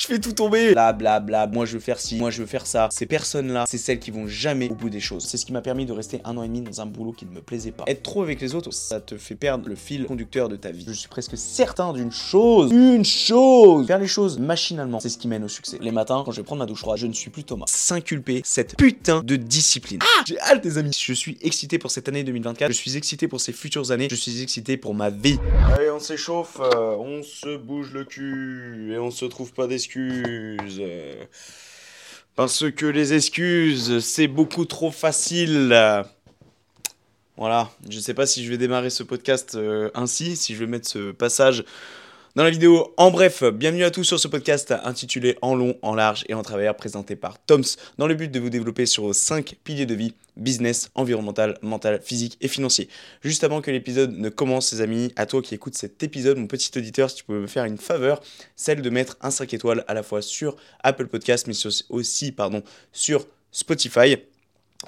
Je fais tout tomber. Bla bla bla. Moi je veux faire ci, moi je veux faire ça. Ces personnes-là, c'est celles qui vont jamais au bout des choses. C'est ce qui m'a permis de rester un an et demi dans un boulot qui ne me plaisait pas. Être trop avec les autres, ça te fait perdre le fil conducteur de ta vie. Je suis presque certain d'une chose. Une chose. Faire les choses machinalement, c'est ce qui mène au succès. Les matins, quand je vais prendre ma douche froide, je ne suis plus Thomas. S'inculper cette putain de discipline. Ah J'ai hâte, les amis. Je suis excité pour cette année 2024. Je suis excité pour ces futures années. Je suis excité pour ma vie. Allez, on s'échauffe. euh, on se bouge le cul et on se trouve pas d'excuses. Parce que les excuses, c'est beaucoup trop facile. Voilà, je sais pas si je vais démarrer ce podcast euh, ainsi, si je vais mettre ce passage dans la vidéo. En bref, bienvenue à tous sur ce podcast intitulé En long, en large et en travers, présenté par Toms, dans le but de vous développer sur vos 5 piliers de vie business, environnemental, mental, physique et financier. Juste avant que l'épisode ne commence, les amis, à toi qui écoutes cet épisode, mon petit auditeur, si tu peux me faire une faveur, celle de mettre un 5 étoiles à la fois sur Apple Podcast, mais aussi pardon, sur Spotify.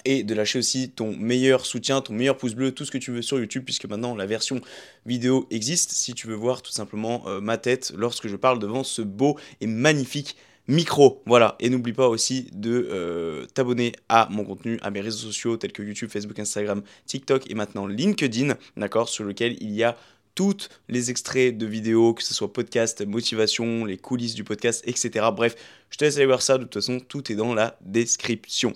Et de lâcher aussi ton meilleur soutien, ton meilleur pouce bleu, tout ce que tu veux sur YouTube, puisque maintenant la version vidéo existe. Si tu veux voir tout simplement euh, ma tête lorsque je parle devant ce beau et magnifique micro. Voilà. Et n'oublie pas aussi de euh, t'abonner à mon contenu, à mes réseaux sociaux tels que YouTube, Facebook, Instagram, TikTok et maintenant LinkedIn, d'accord, sur lequel il y a tous les extraits de vidéos, que ce soit podcast, motivation, les coulisses du podcast, etc. Bref, je te laisse aller voir ça. De toute façon, tout est dans la description.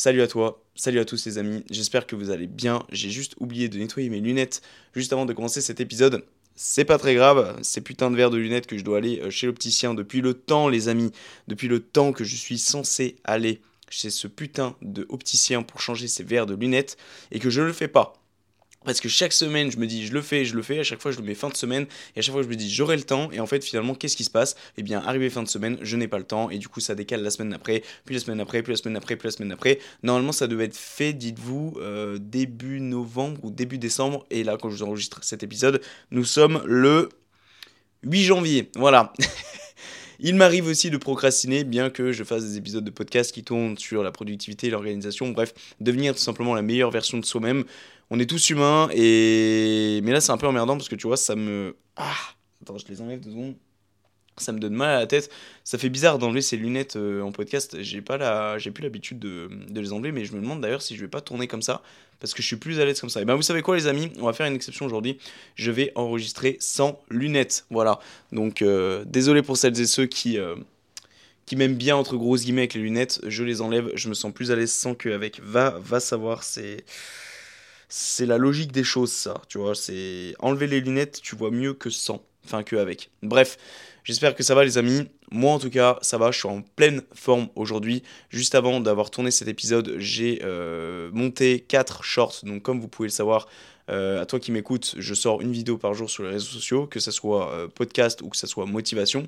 Salut à toi, salut à tous les amis, j'espère que vous allez bien. J'ai juste oublié de nettoyer mes lunettes juste avant de commencer cet épisode. C'est pas très grave, ces putains de verres de lunettes que je dois aller euh, chez l'opticien depuis le temps, les amis, depuis le temps que je suis censé aller chez ce putain de opticien pour changer ces verres de lunettes et que je le fais pas. Parce que chaque semaine, je me dis, je le fais, je le fais. À chaque fois, je le mets fin de semaine. Et à chaque fois, je me dis, j'aurai le temps. Et en fait, finalement, qu'est-ce qui se passe? Eh bien, arrivé fin de semaine, je n'ai pas le temps. Et du coup, ça décale la semaine après, puis la semaine après, puis la semaine après, puis la semaine après. Normalement, ça devait être fait, dites-vous, euh, début novembre ou début décembre. Et là, quand je vous enregistre cet épisode, nous sommes le 8 janvier. Voilà. Il m'arrive aussi de procrastiner, bien que je fasse des épisodes de podcast qui tournent sur la productivité l'organisation. Bref, devenir tout simplement la meilleure version de soi-même. On est tous humains, et... mais là c'est un peu emmerdant parce que tu vois, ça me. Ah Attends, je les enlève deux secondes. Ça me donne mal à la tête. Ça fait bizarre d'enlever ces lunettes euh, en podcast. J'ai pas la... j'ai plus l'habitude de... de les enlever, mais je me demande d'ailleurs si je vais pas tourner comme ça parce que je suis plus à l'aise comme ça. Et ben vous savez quoi les amis, on va faire une exception aujourd'hui. Je vais enregistrer sans lunettes. Voilà. Donc euh, désolé pour celles et ceux qui euh, qui m'aiment bien entre grosses guillemets avec les lunettes. Je les enlève. Je me sens plus à l'aise sans qu'avec. Va va savoir. C'est c'est la logique des choses ça. Tu vois. C'est enlever les lunettes. Tu vois mieux que sans. Enfin que avec. Bref. J'espère que ça va les amis. Moi en tout cas ça va, je suis en pleine forme aujourd'hui. Juste avant d'avoir tourné cet épisode, j'ai euh, monté 4 shorts. Donc comme vous pouvez le savoir, euh, à toi qui m'écoutes, je sors une vidéo par jour sur les réseaux sociaux, que ce soit euh, podcast ou que ce soit motivation.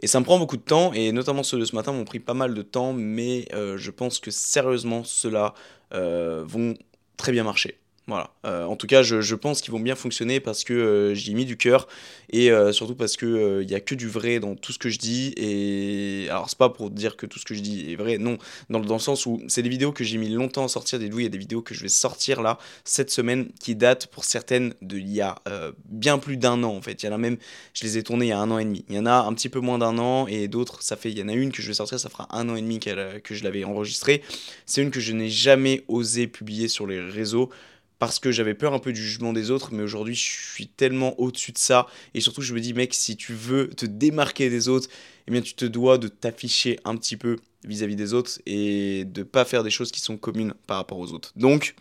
Et ça me prend beaucoup de temps, et notamment ceux de ce matin m'ont pris pas mal de temps, mais je pense que sérieusement, ceux-là vont très bien marcher. Voilà. Euh, en tout cas, je, je pense qu'ils vont bien fonctionner parce que euh, j'y ai mis du cœur et euh, surtout parce que il y a que du vrai dans tout ce que je dis. Et alors, c'est pas pour dire que tout ce que je dis est vrai, non. Dans, le- dans le sens où c'est des vidéos que j'ai mis longtemps à sortir. Des il y a des vidéos que je vais sortir là cette semaine qui datent pour certaines de il y a bien plus d'un an en fait. Il y en a même, je les ai tournées il y a un an et demi. Il y en a un petit peu moins d'un an et d'autres, ça fait, il y en a une que je vais sortir, ça fera un an et demi que je l'avais enregistrée. C'est une que je n'ai jamais osé publier sur les réseaux parce que j'avais peur un peu du jugement des autres, mais aujourd'hui je suis tellement au-dessus de ça, et surtout je me dis mec, si tu veux te démarquer des autres, eh bien tu te dois de t'afficher un petit peu vis-à-vis des autres, et de pas faire des choses qui sont communes par rapport aux autres. Donc,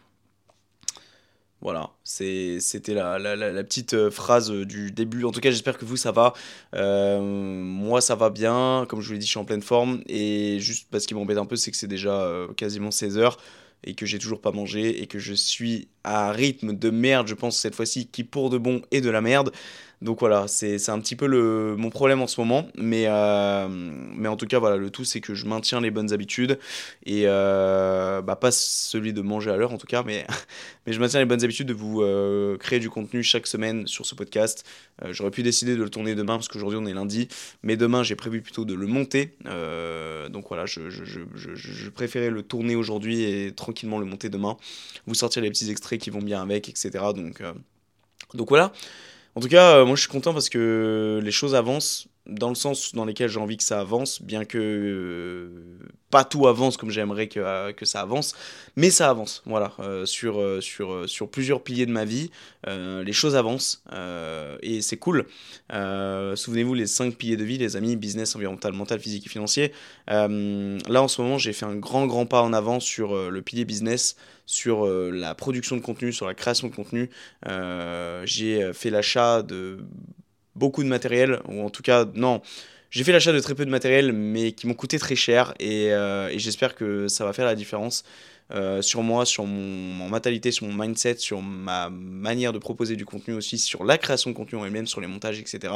voilà, c'était la, la- petite euh, phrase euh, du début. En tout cas, j'espère que vous, ça va. Euh, moi, ça va bien. Comme je vous l'ai dit, je suis en pleine forme. Et juste parce qu'il m'embête un peu, c'est que c'est déjà quasiment 16 heures et que j'ai toujours pas mangé et que je suis à rythme de merde, je pense, cette fois-ci, qui pour de bon est de la merde. Donc voilà, c'est un petit peu le, mon problème en ce moment. Mais, euh, mais en tout cas, voilà, le tout, c'est que je maintiens les bonnes habitudes. Et euh, bah, pas celui de manger à l'heure en tout cas, mais, mais je maintiens les bonnes habitudes de vous euh, créer du contenu chaque semaine sur ce podcast. J'aurais pu décider de le tourner demain parce qu'aujourd'hui on est lundi. Mais demain, j'ai prévu plutôt de le monter. donc voilà, je, je, je, je, préférais le tourner aujourd'hui et tranquillement le monter demain. Vous sortir les petits extraits qui vont bien avec, etc. Donc, donc voilà. En tout cas, euh, moi je suis content parce que les choses avancent dans le sens dans lequel j'ai envie que ça avance, bien que euh, pas tout avance comme j'aimerais que, euh, que ça avance, mais ça avance, voilà, sur, sur, sur plusieurs piliers de ma vie, les choses avancent, et c'est cool. Souvenez-vous, les cinq piliers de vie, les amis, business, environnemental, mental, physique et financier. là, en ce moment, j'ai fait un grand, grand pas en avant sur le pilier business, sur euh, la production de contenu, sur la création de contenu. Euh, j'ai euh, fait l'achat de beaucoup de matériel, ou en tout cas, non. J'ai fait l'achat de très peu de matériel, mais qui m'ont coûté très cher, et, et j'espère que ça va faire la différence. sur moi, sur mon, mentalité, sur mon mindset, sur ma manière de proposer du contenu aussi, sur la création de contenu en elle-même, sur les montages, etc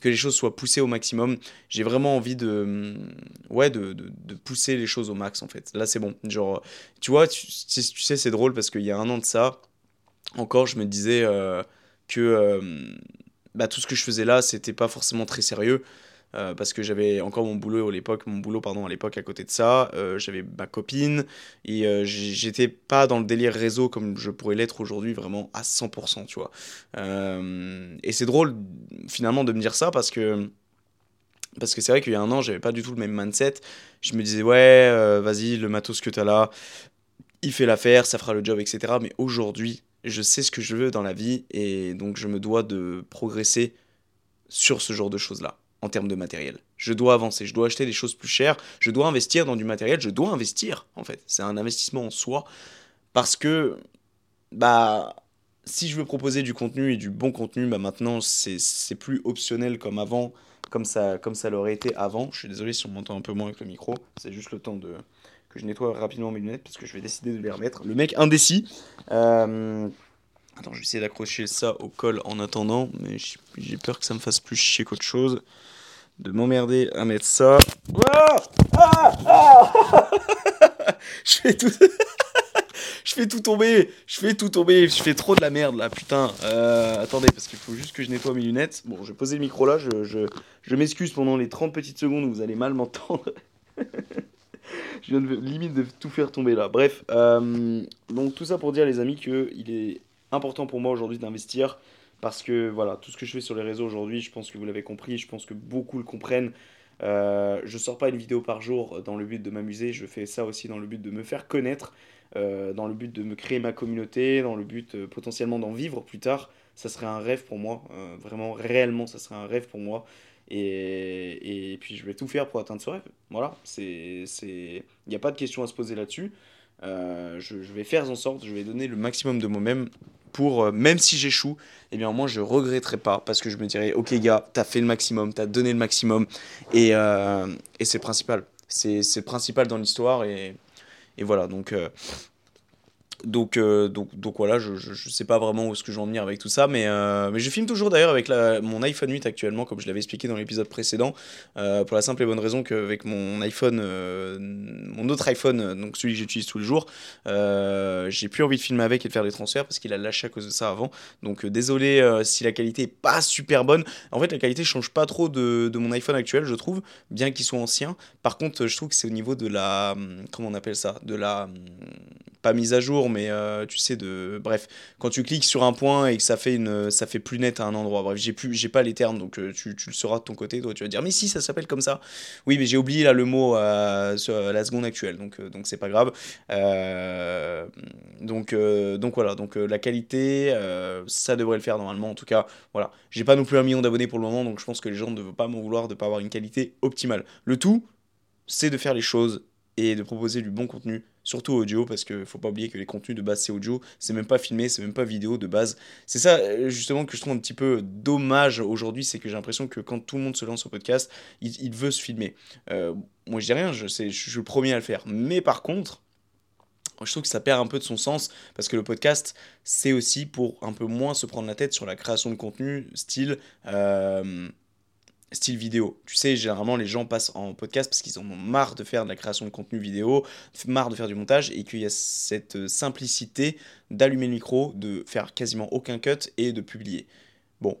que les choses soient poussées au maximum. J'ai vraiment envie de, mm, ouais, de, de, pousser les choses au max en fait. Là, c'est bon. Genre, tu vois, tu, sais, c'est drôle parce qu'il y a un an de ça, encore, je me disais euh, que euh, bah, tout ce que je faisais là, c'était pas forcément très sérieux. Euh, parce que j'avais encore mon boulot à l'époque, mon boulot pardon à l'époque à côté de ça, euh, j'avais ma copine et euh, j'étais pas dans le délire réseau comme je pourrais l'être aujourd'hui vraiment à 100%, tu vois. et c'est drôle finalement de me dire ça parce que parce que c'est vrai qu'il y a un an, j'avais pas du tout le même mindset. Je me disais ouais, vas-y, le matos que tu as là, il fait l'affaire, ça fera le job, etc. Mais aujourd'hui, je sais ce que je veux dans la vie et donc je me dois de progresser sur ce genre de choses là en termes de matériel. Je dois avancer, je dois acheter des choses plus chères, je dois investir dans du matériel, je dois investir en fait. C'est un investissement en soi parce que bah si je veux proposer du contenu et du bon contenu, bah maintenant c'est plus optionnel comme avant, comme ça comme ça l'aurait été avant. Je suis désolé si on m'entend un peu moins avec le micro, c'est juste le temps de que je nettoie rapidement mes lunettes parce que je vais décider de les remettre. Le mec indécis. Euh, attends, je vais essayer d'accrocher ça au col en attendant, mais j'ai peur que ça me fasse plus chier qu'autre chose de m'emmerder à mettre ça. Ah ah je fais tout. je fais tout tomber, je fais tout tomber, je fais trop de la merde là, putain. Euh, attendez, parce qu'il faut juste que je nettoie mes lunettes. Bon, je vais poser le micro là, je, je, je m'excuse pendant les 30 petites secondes où vous allez mal m'entendre. je viens de limite de tout faire tomber là. Bref, euh, donc tout ça pour dire les amis que il est important pour moi aujourd'hui d'investir parce que voilà, tout ce que je fais sur les réseaux aujourd'hui, je pense que vous l'avez compris, je pense que beaucoup le comprennent. Euh, je sors pas une vidéo par jour dans le but de m'amuser, je fais ça aussi dans le but de me faire connaître, euh, dans le but de me créer ma communauté, dans le but euh, potentiellement d'en vivre plus tard. Ça serait un rêve pour moi, vraiment réellement, ça serait un rêve pour moi. Et, et, puis je vais tout faire pour atteindre ce rêve. Voilà, il n'y a pas de question à se poser là-dessus. Je, je, vais faire en sorte, je vais donner le maximum de moi-même pour, euh, même si j'échoue, eh bien moi je regretterai pas parce que je me dirais, ok gars, t'as fait le maximum, t'as donné le maximum et, euh, et c'est principal. C'est principal dans l'histoire et, et, voilà, donc euh, donc, euh, donc, donc voilà, je, je, sais pas vraiment où est-ce que je vais en venir avec tout ça, mais, euh, mais je filme toujours d'ailleurs avec la, mon iPhone 8 actuellement, comme je l'avais expliqué dans l'épisode précédent, euh, pour la simple et bonne raison qu'avec mon iPhone, mon autre iPhone, donc celui que j'utilise tous les jours, j'ai plus envie de filmer avec et de faire des transferts parce qu'il a lâché à cause de ça avant. Donc désolé si la qualité est pas super bonne. En fait, la qualité change pas trop de, de mon iPhone actuel, je trouve, bien qu'il soit ancien. Par contre, je trouve que c'est au niveau de la, comment on appelle ça, de la pas mise à jour, mais euh, tu sais, de. Bref, quand tu cliques sur un point et que ça fait, une, ça fait plus net à un endroit. Bref, j'ai, plus, j'ai pas les termes, donc euh, tu, tu, le sauras de ton côté. Toi, tu vas dire, mais si, ça s'appelle comme ça. Oui, mais j'ai oublié là le mot à, la seconde actuelle, donc euh, donc c'est pas grave. donc, donc voilà, donc la qualité, ça devrait le faire normalement. En tout cas, voilà. J'ai pas non plus un million d'abonnés pour le moment, donc je pense que les gens ne veulent pas m'en vouloir de pas avoir une qualité optimale. Le tout, c'est de faire les choses et de proposer du bon contenu, surtout audio, parce qu'il faut pas oublier que les contenus de base c'est audio, c'est même pas filmé, c'est même pas vidéo de base. C'est ça euh, justement que je trouve un petit peu dommage aujourd'hui, c'est que j'ai l'impression que quand tout le monde se lance au podcast, il, veut se filmer. Euh, moi je dis rien, je, je suis le premier à le faire. Mais par contre, je trouve que ça perd un peu de son sens parce que le podcast, c'est aussi pour un peu moins se prendre la tête sur la création de contenu, style, euh, style vidéo. Tu sais, généralement, les gens passent en podcast parce qu'ils en ont marre de faire de la création de contenu vidéo, marre de faire du montage et qu'il y a cette simplicité d'allumer le micro, de faire quasiment aucun cut et de publier. Bon,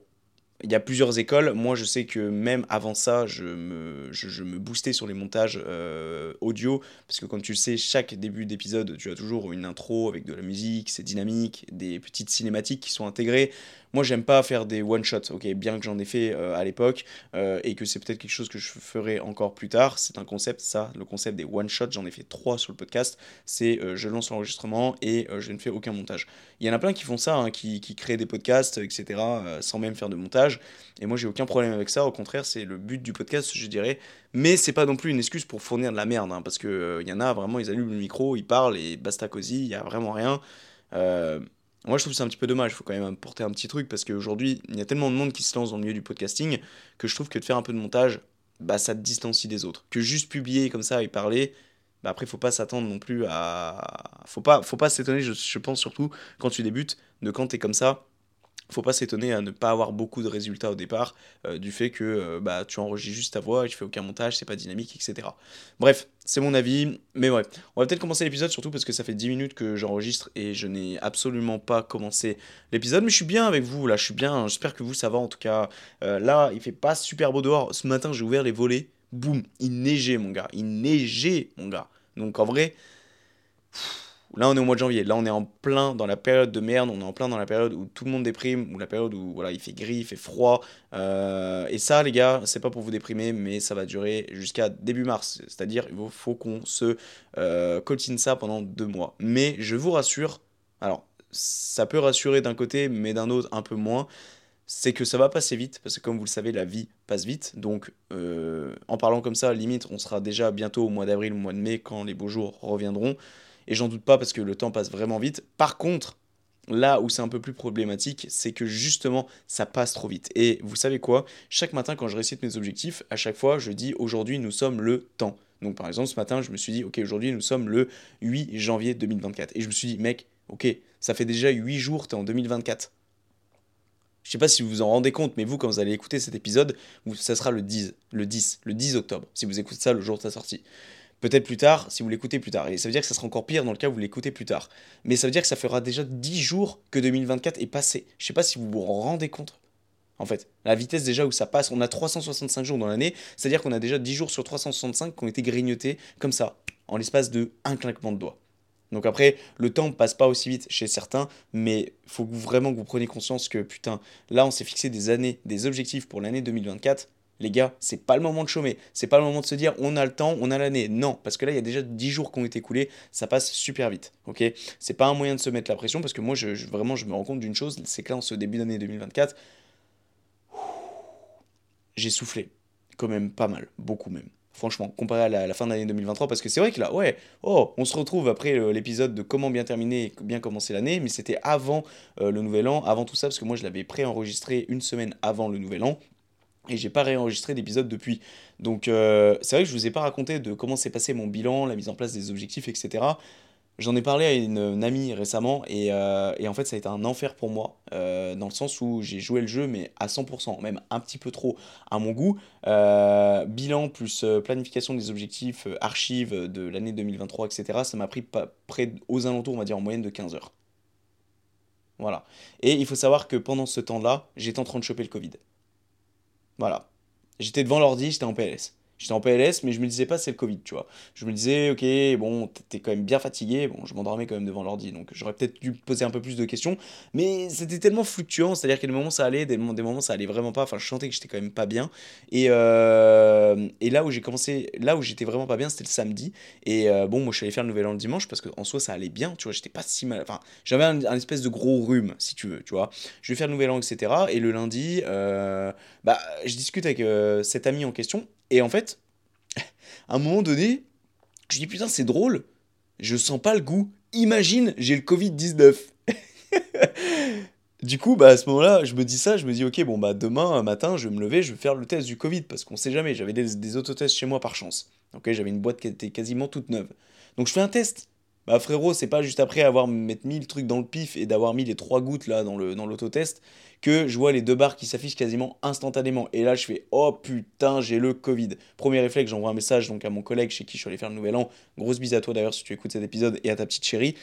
il y a plusieurs écoles. Moi, je sais que même avant ça, je me, je, me boostais sur les montages euh, audio. Parce que, comme tu le sais, chaque début d'épisode, tu as toujours une intro avec de la musique, c'est dynamique, des petites cinématiques qui sont intégrées. Moi, j'aime pas faire des one-shots, ok, bien que j'en ai fait euh, à l'époque euh, et que c'est peut-être quelque chose que je ferai encore plus tard. C'est un concept, ça, le concept des one-shots. J'en ai fait trois sur le podcast. C'est je lance l'enregistrement et je ne fais aucun montage. Il y en a plein qui font ça, hein, qui, qui créent des podcasts, etc., sans même faire de montage. Et moi, j'ai aucun problème avec ça. Au contraire, c'est le but du podcast, je dirais. Mais c'est pas non plus une excuse pour fournir de la merde, hein, parce qu'il il euh, y en a vraiment, ils allument le micro, ils parlent et basta cosy, il y a vraiment rien. Euh, moi, je trouve c'est un petit peu dommage. Il faut quand même apporter un petit truc parce qu'aujourd'hui, il y a tellement de monde qui se lance dans le milieu du podcasting que je trouve que de faire un peu de montage, bah, ça te distancie des autres. Que juste publier comme ça et parler, bah après, faut pas s'attendre non plus à. Faut pas, faut pas s'étonner, je, je, pense surtout quand tu débutes, de quand tu es comme ça, faut pas s'étonner à ne pas avoir beaucoup de résultats au départ euh, du fait que euh, bah, tu enregistres juste ta voix tu fais aucun montage, c'est pas dynamique, etc. Bref, c'est mon avis, mais ouais. On va peut-être commencer l'épisode surtout parce que ça fait 10 minutes que j'enregistre et je n'ai absolument pas commencé l'épisode, mais je suis bien avec vous là, je suis bien, j'espère que vous ça va en tout cas. Euh, là, il fait pas super beau dehors, ce matin j'ai ouvert les volets, boum, il neigeait mon gars, il neigeait mon gars. Donc en vrai... Là, on est au mois de janvier. Là, on est en plein dans la période de merde. On est en plein dans la période où tout le monde déprime, ou la période où voilà, il fait gris, il fait froid. Euh, et ça, les gars, c'est pas pour vous déprimer, mais ça va durer jusqu'à début mars. C'est-à-dire, il faut qu'on se euh, coltine ça pendant deux mois. Mais je vous rassure, alors, ça peut rassurer d'un côté, mais d'un autre, un peu moins. C'est que ça va passer vite, parce que comme vous le savez, la vie passe vite. Donc, euh, en parlant comme ça, limite, on sera déjà bientôt au mois d'avril, au mois de mai, quand les beaux jours reviendront. Et j'en doute pas parce que le temps passe vraiment vite. Par contre, là où c'est un peu plus problématique, c'est que justement, ça passe trop vite. Et vous savez quoi? Chaque matin, quand je récite mes objectifs, à chaque fois, je dis aujourd'hui, nous sommes le temps. Donc par exemple, ce matin, je me suis dit, ok, aujourd'hui, nous sommes le 8 janvier 2024. Et je me suis dit, mec, ok, ça fait déjà 8 jours, t'es en 2024. Je sais pas si vous vous en rendez compte, mais vous, quand vous allez écouter cet épisode, ça sera le 10, le 10, le 10 octobre, si vous écoutez ça le jour de sa sortie. Peut-être plus tard, si vous l'écoutez plus tard. Et ça veut dire que ça sera encore pire dans le cas où vous l'écoutez plus tard. Mais ça veut dire que ça fera déjà 10 jours que 2024 est passé. Je sais pas si vous vous rendez compte. En fait, la vitesse déjà où ça passe, on a 365 jours dans l'année, c'est-à-dire qu'on a déjà 10 jours sur 365 qui ont été grignotés comme ça, en l'espace de un claquement de doigts. Donc après, le temps passe pas aussi vite chez certains, mais faut vraiment que vous preniez conscience que putain, là on s'est fixé des années, des objectifs pour l'année 2024 les gars, c'est pas le moment de chômer. C'est pas le moment de se dire on a le temps, on a l'année. Non, parce que là, il y a déjà 10 jours qui ont été écoulés, ça passe super vite. Ok? C'est pas un moyen de se mettre la pression parce que moi, je, vraiment, je me rends compte d'une chose c'est que là, en ce début d'année 2024, j'ai soufflé. Quand même pas mal, beaucoup même. Franchement, comparé à la, fin d'année 2023, parce que c'est vrai que là, ouais, oh, on se retrouve après euh, l'épisode de comment bien terminer et bien commencer l'année, mais c'était avant euh, le nouvel an, avant tout ça, parce que moi je l'avais pré-enregistré une semaine avant le nouvel an et j'ai pas réenregistré d'épisode depuis. Donc euh, c'est vrai que je vous ai pas raconté de comment s'est passé mon bilan, la mise en place des objectifs, etc. J'en ai parlé à une, amie récemment et, euh, et, en fait ça a été un enfer pour moi euh, dans le sens où j'ai joué le jeu mais à 100%, même un petit peu trop à mon goût. bilan plus planification des objectifs, archives de l'année 2023, etc. Ça m'a pris près aux alentours, on va dire en moyenne de 15 heures. Voilà. Et il faut savoir que pendant ce temps-là, j'étais en train de choper le Covid. Voilà. J'étais devant l'ordi, j'étais en PLS. J'étais en PLS, mais je me disais pas c'est le Covid, tu vois. Je me disais, ok, bon, t'es quand même bien fatigué. Bon, je m'endormais quand même devant l'ordi, donc j'aurais peut-être dû poser un peu plus de questions. Mais c'était tellement fluctuant, c'est-à-dire qu'à des moments ça allait, des, des moments ça allait vraiment pas. Enfin, je sentais que j'étais quand même pas bien. Et, euh, et là où j'ai commencé, là où j'étais vraiment pas bien, c'était le samedi. Et euh, bon, moi je suis allé faire le nouvel an le dimanche parce qu'en soi ça allait bien, tu vois. J'étais pas si mal. Enfin, j'avais un, espèce de gros rhume, si tu veux, tu vois. Je vais faire le nouvel an, etc. Et le lundi, euh, bah, je discute avec cet ami en question. Et en fait, à un moment donné, je dis putain, c'est drôle, je sens pas le goût. Imagine, j'ai le Covid-19. du coup, bah, à ce moment-là, je me dis ça, je me dis, ok, bon, bah, demain matin, je vais me lever, je vais faire le test du Covid, parce qu'on sait jamais, j'avais des, des autotests chez moi par chance. Ok, j'avais une boîte qui était quasiment toute neuve. Donc je fais un test. Bah frérot, c'est pas juste après avoir mettre 1000 trucs dans le pif et d'avoir mis les trois gouttes là dans le dans l'autotest que je vois les deux barres qui s'affichent quasiment instantanément. Et là, je fais oh putain, j'ai le Covid. Premier réflexe, j'envoie un message donc à mon collègue chez qui je suis allé faire le nouvel an. Grosse bise à toi d'ailleurs si tu écoutes cet épisode et à ta petite chérie.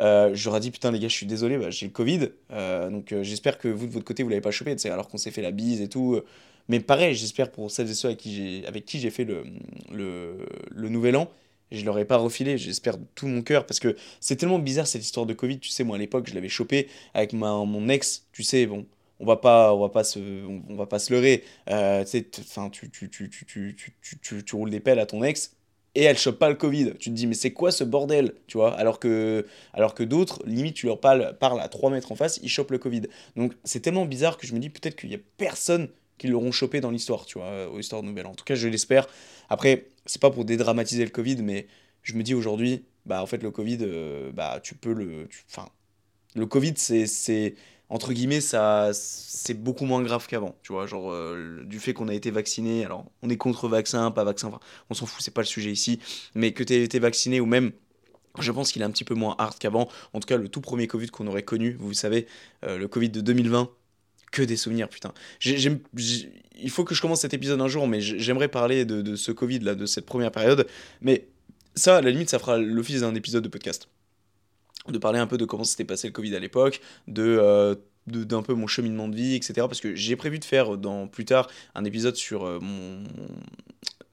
Euh, J'aurais dit putain les gars je suis désolé bah, j'ai le Covid euh, donc euh, j'espère que vous de votre côté vous l'avez pas chopé alors qu'on s'est fait la bise et tout mais pareil j'espère pour celles et ceux avec qui j'ai fait le, le, le nouvel an je leur ai pas refilé, j'espère de tout mon cœur, parce que c'est tellement bizarre cette histoire de Covid, tu sais, moi à l'époque je l'avais chopé avec ma, mon ex, tu sais, bon, on va pas, on va pas se, on, va pas se leurrer, euh, tu sais, tu, tu, tu, tu, tu, roules des pelles à ton ex, et elle chope pas le Covid. Tu te dis, mais c'est quoi ce bordel Tu vois? Alors que, alors que d'autres, limite, tu leur parles, parles à 3 mètres en face, ils chopent le Covid. Donc c'est tellement bizarre que je me dis peut-être qu'il y a personne qui l'auront chopé dans l'histoire, tu vois, aux histoires nouvelles. En tout cas, je l'espère. Après, c'est pas pour dédramatiser le Covid, mais je me dis aujourd'hui, bah en fait, le Covid, euh, bah tu peux le. Enfin, le Covid, c'est entre guillemets, ça, c'est beaucoup moins grave qu'avant, tu vois, genre euh, du fait qu'on a été vacciné, alors on est contre vaccin, pas vaccin, on s'en fout, c'est pas le sujet ici, mais que tu aies été vacciné ou même je pense qu'il est un petit peu moins hard qu'avant. En tout cas, le tout premier Covid qu'on aurait connu, vous savez, euh, le Covid de 2020, que des souvenirs, putain. il faut que je commence cet épisode un jour, mais j'aimerais parler de, ce Covid là, de cette première période. Mais ça, à la limite, ça fera l'office d'un épisode de podcast de parler un peu de comment s'était passé le Covid à l'époque, euh, de d'un peu mon cheminement de vie, etc. Parce que j'ai prévu de faire dans plus tard un épisode sur euh, mon,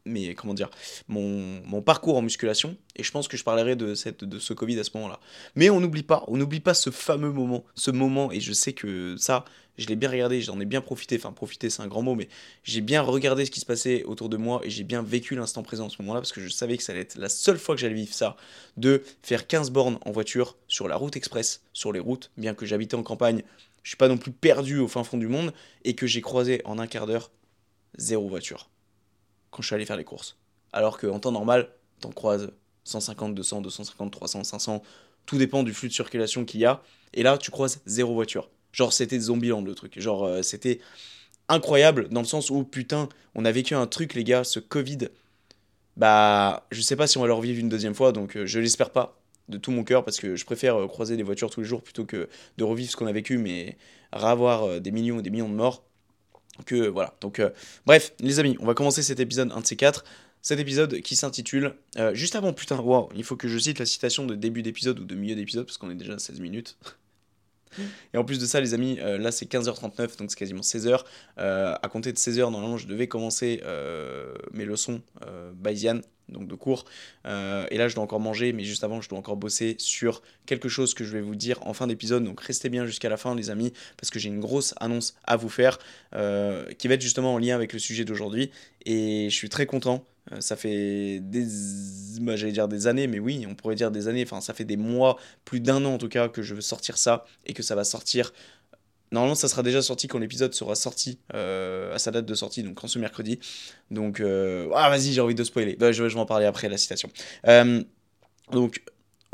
mais comment dire, mon, parcours en musculation, et je pense que je parlerai de, cette, de ce Covid à ce moment-là. Mais on n'oublie pas, on n'oublie pas ce fameux moment, ce moment, et je sais que ça, je l'ai bien regardé, j'en ai bien profité, enfin profiter c'est un grand mot, mais j'ai bien regardé ce qui se passait autour de moi et j'ai bien vécu l'instant présent en ce moment-là parce que je savais que ça allait être la seule fois que j'allais vivre ça, de faire 15 bornes en voiture sur la route express, sur les routes, bien que j'habitais en campagne, je suis pas non plus perdu au fin fond du monde et que j'ai croisé en un quart d'heure zéro voiture quand je suis allé faire les courses. Alors qu'en temps normal, t'en croises 150, 200, 250, 300, 500, tout dépend du flux de circulation qu'il y a, et là tu croises zéro voiture. Genre, c'était Zombieland le truc. Genre, euh, c'était incroyable dans le sens où, putain, on a vécu un truc, les gars, ce Covid. Bah, je sais pas si on va le revivre une deuxième fois, donc euh, je l'espère pas de tout mon cœur parce que je préfère euh, croiser des voitures tous les jours plutôt que de revivre ce qu'on a vécu, mais ravoir des millions et des millions de morts. Que voilà. Donc, bref, les amis, on va commencer cet épisode, un de ces quatre. Cet épisode qui s'intitule. juste avant, putain, wow, il faut que je cite la citation de début d'épisode ou de milieu d'épisode parce qu'on est déjà à 16 minutes. Et en plus de ça, les amis, euh, là c'est 15h39, donc c'est quasiment 16h. Euh, à compter de 16h, normalement, je devais commencer euh, mes leçons bayesian, donc de cours. et là, je dois encore manger, mais juste avant, je dois encore bosser sur quelque chose que je vais vous dire en fin d'épisode. Donc restez bien jusqu'à la fin, les amis, parce que j'ai une grosse annonce à vous faire qui va être justement en lien avec le sujet d'aujourd'hui. Et je suis très content. Euh, ça fait des, bah, j'allais dire des années, mais oui, on pourrait dire des années. Enfin, ça fait des mois, plus d'un an en tout cas, que je veux sortir ça et que ça va sortir. Normalement, ça sera déjà sorti quand l'épisode sera sorti euh, à sa date de sortie, donc quand ce mercredi. Donc, euh, ah, vas-y, j'ai envie de spoiler. Bah, je, je, vais en parler après la citation. donc,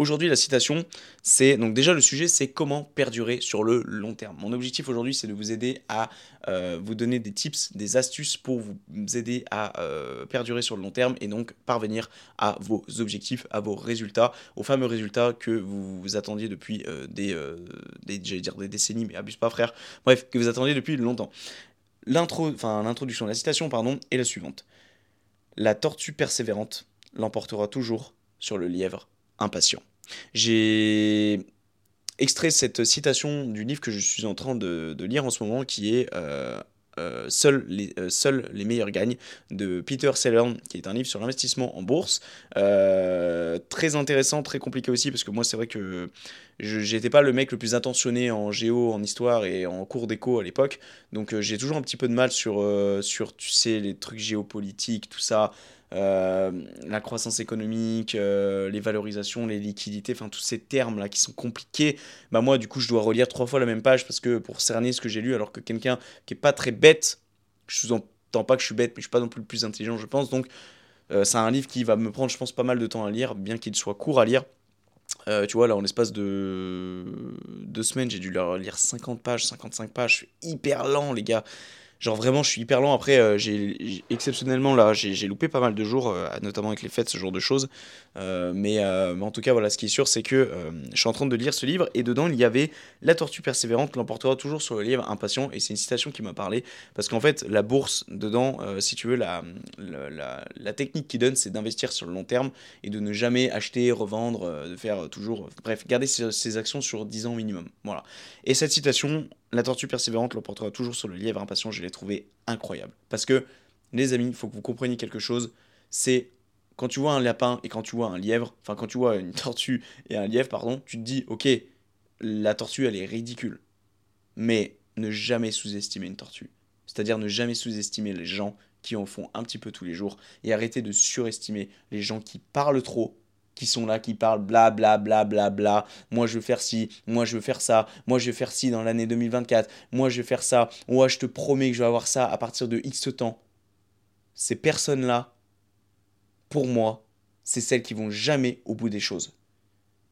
Aujourd'hui, la citation, c'est donc déjà le sujet, c'est comment perdurer sur le long terme. Mon objectif aujourd'hui, c'est de vous aider à euh, vous donner des tips, des astuces pour vous aider à euh, perdurer sur le long terme et donc parvenir à vos objectifs, à vos résultats, aux fameux résultats que vous, attendiez depuis euh, des, des dire des décennies, mais abuse pas frère. Bref, que vous attendiez depuis longtemps. L'intro, enfin l'introduction, la citation pardon, est la suivante. La tortue persévérante l'emportera toujours sur le lièvre impatient. J'ai extrait cette citation du livre que je suis en train de, lire en ce moment qui est euh, euh, seuls, les, euh, seuls les meilleurs gagnent de Peter Sellern, qui est un livre sur l'investissement en bourse. très intéressant, très compliqué aussi, parce que moi, c'est vrai que je n'étais pas le mec le plus attentionné en géo, en histoire et en cours d'éco à l'époque. Donc, j'ai toujours un petit peu de mal sur, sur, tu sais, les trucs géopolitiques, tout ça. Euh, la croissance économique, euh, les valorisations, les liquidités, enfin tous ces termes-là qui sont compliqués, bah moi du coup je dois relire trois fois la même page parce que pour cerner ce que j'ai lu, alors que quelqu'un qui est pas très bête, je sous-entends pas que je suis bête, mais je suis pas non plus le plus intelligent je pense, donc euh, c'est un livre qui va me prendre je pense pas mal de temps à lire, bien qu'il soit court à lire. tu vois, là, en l'espace de deux semaines, j'ai dû lire 50 pages, 55 pages. Je suis hyper lent, les gars Genre vraiment, je suis hyper lent. Après, euh, j'ai exceptionnellement là, j'ai loupé pas mal de jours, euh, notamment avec les fêtes, ce genre de choses. Euh, mais, en tout cas, voilà, ce qui est sûr, c'est que je suis en train de lire ce livre et dedans, il y avait La tortue persévérante l'emportera toujours sur le livre impatient. Et c'est une citation qui m'a parlé parce qu'en fait, la bourse dedans, si tu veux, la, la, la technique qu'il donne, c'est d'investir sur le long terme et de ne jamais acheter, revendre, de faire toujours, bref, garder ses, ses actions sur 10 ans minimum. Voilà. Et cette citation, la tortue persévérante l'emportera toujours sur le lièvre impatient. Je l'ai trouvé incroyable. Parce que, les amis, il faut que vous compreniez quelque chose. C'est quand tu vois un lapin et quand tu vois un lièvre, enfin quand tu vois une tortue et un lièvre, pardon, tu te dis, ok, la tortue, elle est ridicule. Mais ne jamais sous-estimer une tortue. C'est-à-dire ne jamais sous-estimer les gens qui en font un petit peu tous les jours et arrêter de surestimer les gens qui parlent trop qui sont là, qui parlent bla bla bla bla bla. Moi je veux faire ci, moi je veux faire ça, moi je veux faire ci dans l'année 2024, moi je veux faire ça, moi je te promets que je vais avoir ça à partir de X temps. Ces personnes-là, pour moi, c'est celles qui vont jamais au bout des choses.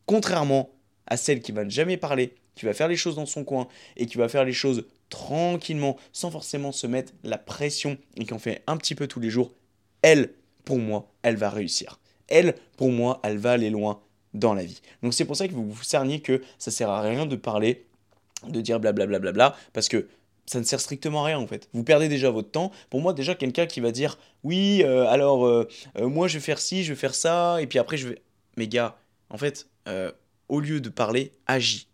Contrairement à celles qui vont jamais parler, qui va faire les choses dans son coin et qui va faire les choses tranquillement, sans forcément se mettre la pression et qui en fait un petit peu tous les jours, elle, pour moi, elle va réussir elle, pour moi, elle va aller loin dans la vie. Donc c'est pour ça que vous vous cerniez que ça sert à rien de parler, de dire blablabla, bla bla bla, parce que ça ne sert strictement à rien en fait. Vous perdez déjà votre temps. Pour moi, déjà quelqu'un qui va dire oui, euh, alors euh, euh, moi je vais faire ci, je vais faire ça, et puis après je vais. Mais gars, en fait, au lieu de parler, agis.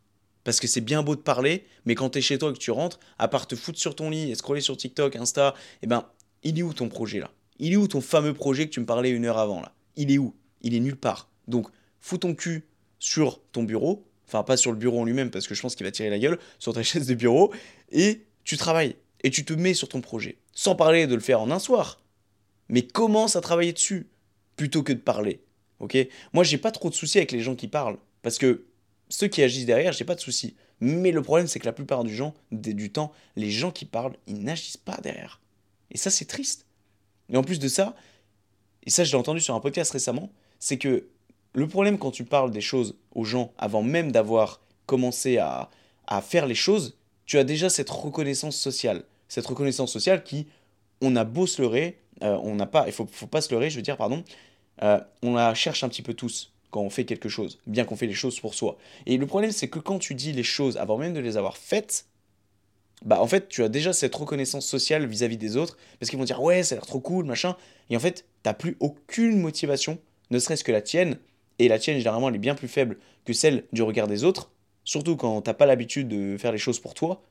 Parce que c'est bien beau de parler, mais quand tu es chez toi et que tu rentres, à part te foutre sur ton lit et scroller sur TikTok, Insta, eh ben, il est où ton projet là? Il est où ton fameux projet que tu me parlais une heure avant là? Il est où? Il est nulle part. Donc, fous ton cul sur ton bureau, enfin pas sur le bureau en lui-même parce que je pense qu'il va tirer la gueule, sur ta chaise de bureau, et tu travailles, et tu te mets sur ton projet. Sans parler de le faire en un soir, mais commence à travailler dessus, plutôt que de parler. Ok? Moi, j'ai pas trop de soucis avec les gens qui parlent, parce que ceux qui agissent derrière, j'ai pas de soucis. Mais le problème, c'est que la plupart gens, du temps, les gens qui parlent, ils n'agissent pas derrière. Et ça, c'est triste. Et en plus de ça, et ça je l'ai entendu sur un podcast récemment, c'est que le problème quand tu parles des choses aux gens avant même d'avoir commencé à, faire les choses, tu as déjà cette reconnaissance sociale. Cette reconnaissance sociale qui, on a beau se leurrer, euh, on n'a pas, il faut, faut pas se leurrer, je veux dire, pardon, euh, on la cherche un petit peu tous quand on fait quelque chose, bien qu'on fait les choses pour soi. Et le problème, c'est que quand tu dis les choses avant même de les avoir faites, bah en fait, tu as déjà cette reconnaissance sociale vis-à-vis des autres, parce qu'ils vont dire ouais, ça a l'air trop cool, machin. Et en fait, t'as plus aucune motivation, ne serait-ce que la tienne, et la tienne, généralement, elle est bien plus faible que celle du regard des autres, surtout quand t'as pas l'habitude de faire les choses pour toi,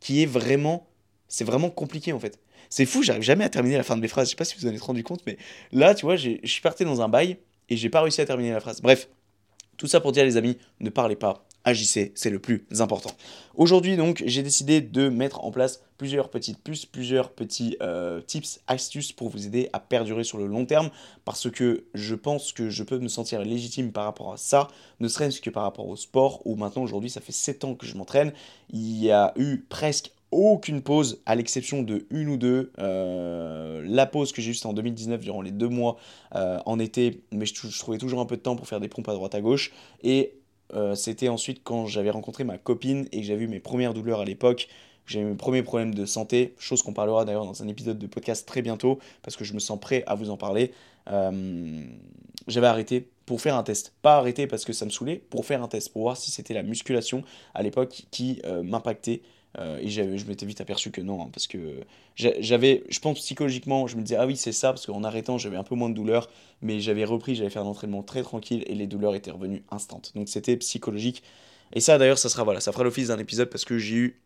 qui est vraiment, c'est vraiment compliqué en fait. C'est fou, j'arrive jamais à terminer la fin de mes phrases, je sais pas si vous en êtes rendu compte, mais là, tu vois, je suis parti dans un bail, et j'ai pas réussi à terminer la phrase. Bref, tout ça pour dire les amis, ne parlez pas, agissez, c'est le plus important. Aujourd'hui donc j'ai décidé de mettre en place plusieurs petites puces, plusieurs petits euh, tips, astuces pour vous aider à perdurer sur le long terme parce que je pense que je peux me sentir légitime par rapport à ça, ne serait-ce que par rapport au sport où maintenant aujourd'hui ça fait 7 ans que je m'entraîne, il y a eu presque aucune pause, à l'exception de une ou deux. Euh, la pause que j'ai eue, en 2019, durant les deux mois euh, en été, mais je, je, trouvais toujours un peu de temps pour faire des pompes à droite à gauche. Et euh, c'était ensuite quand j'avais rencontré ma copine et que j'avais eu mes premières douleurs à l'époque. J'ai eu mes premiers problèmes de santé, chose qu'on parlera d'ailleurs dans un épisode de podcast très bientôt, parce que je me sens prêt à vous en parler. Euh, j'avais arrêté pour faire un test. Pas arrêté parce que ça me saoulait, pour faire un test, pour voir si c'était la musculation à l'époque qui euh, m'impactait euh, et je m'étais vite aperçu que non, hein, parce que j'avais, je pense psychologiquement, je me disais, ah oui, c'est ça, parce qu'en arrêtant, j'avais un peu moins de douleur, mais j'avais repris, j'avais fait un entraînement très tranquille et les douleurs étaient revenues instantes. Donc c'était psychologique. Et ça, d'ailleurs, ça sera, voilà, ça fera l'office d'un épisode parce que j'ai eu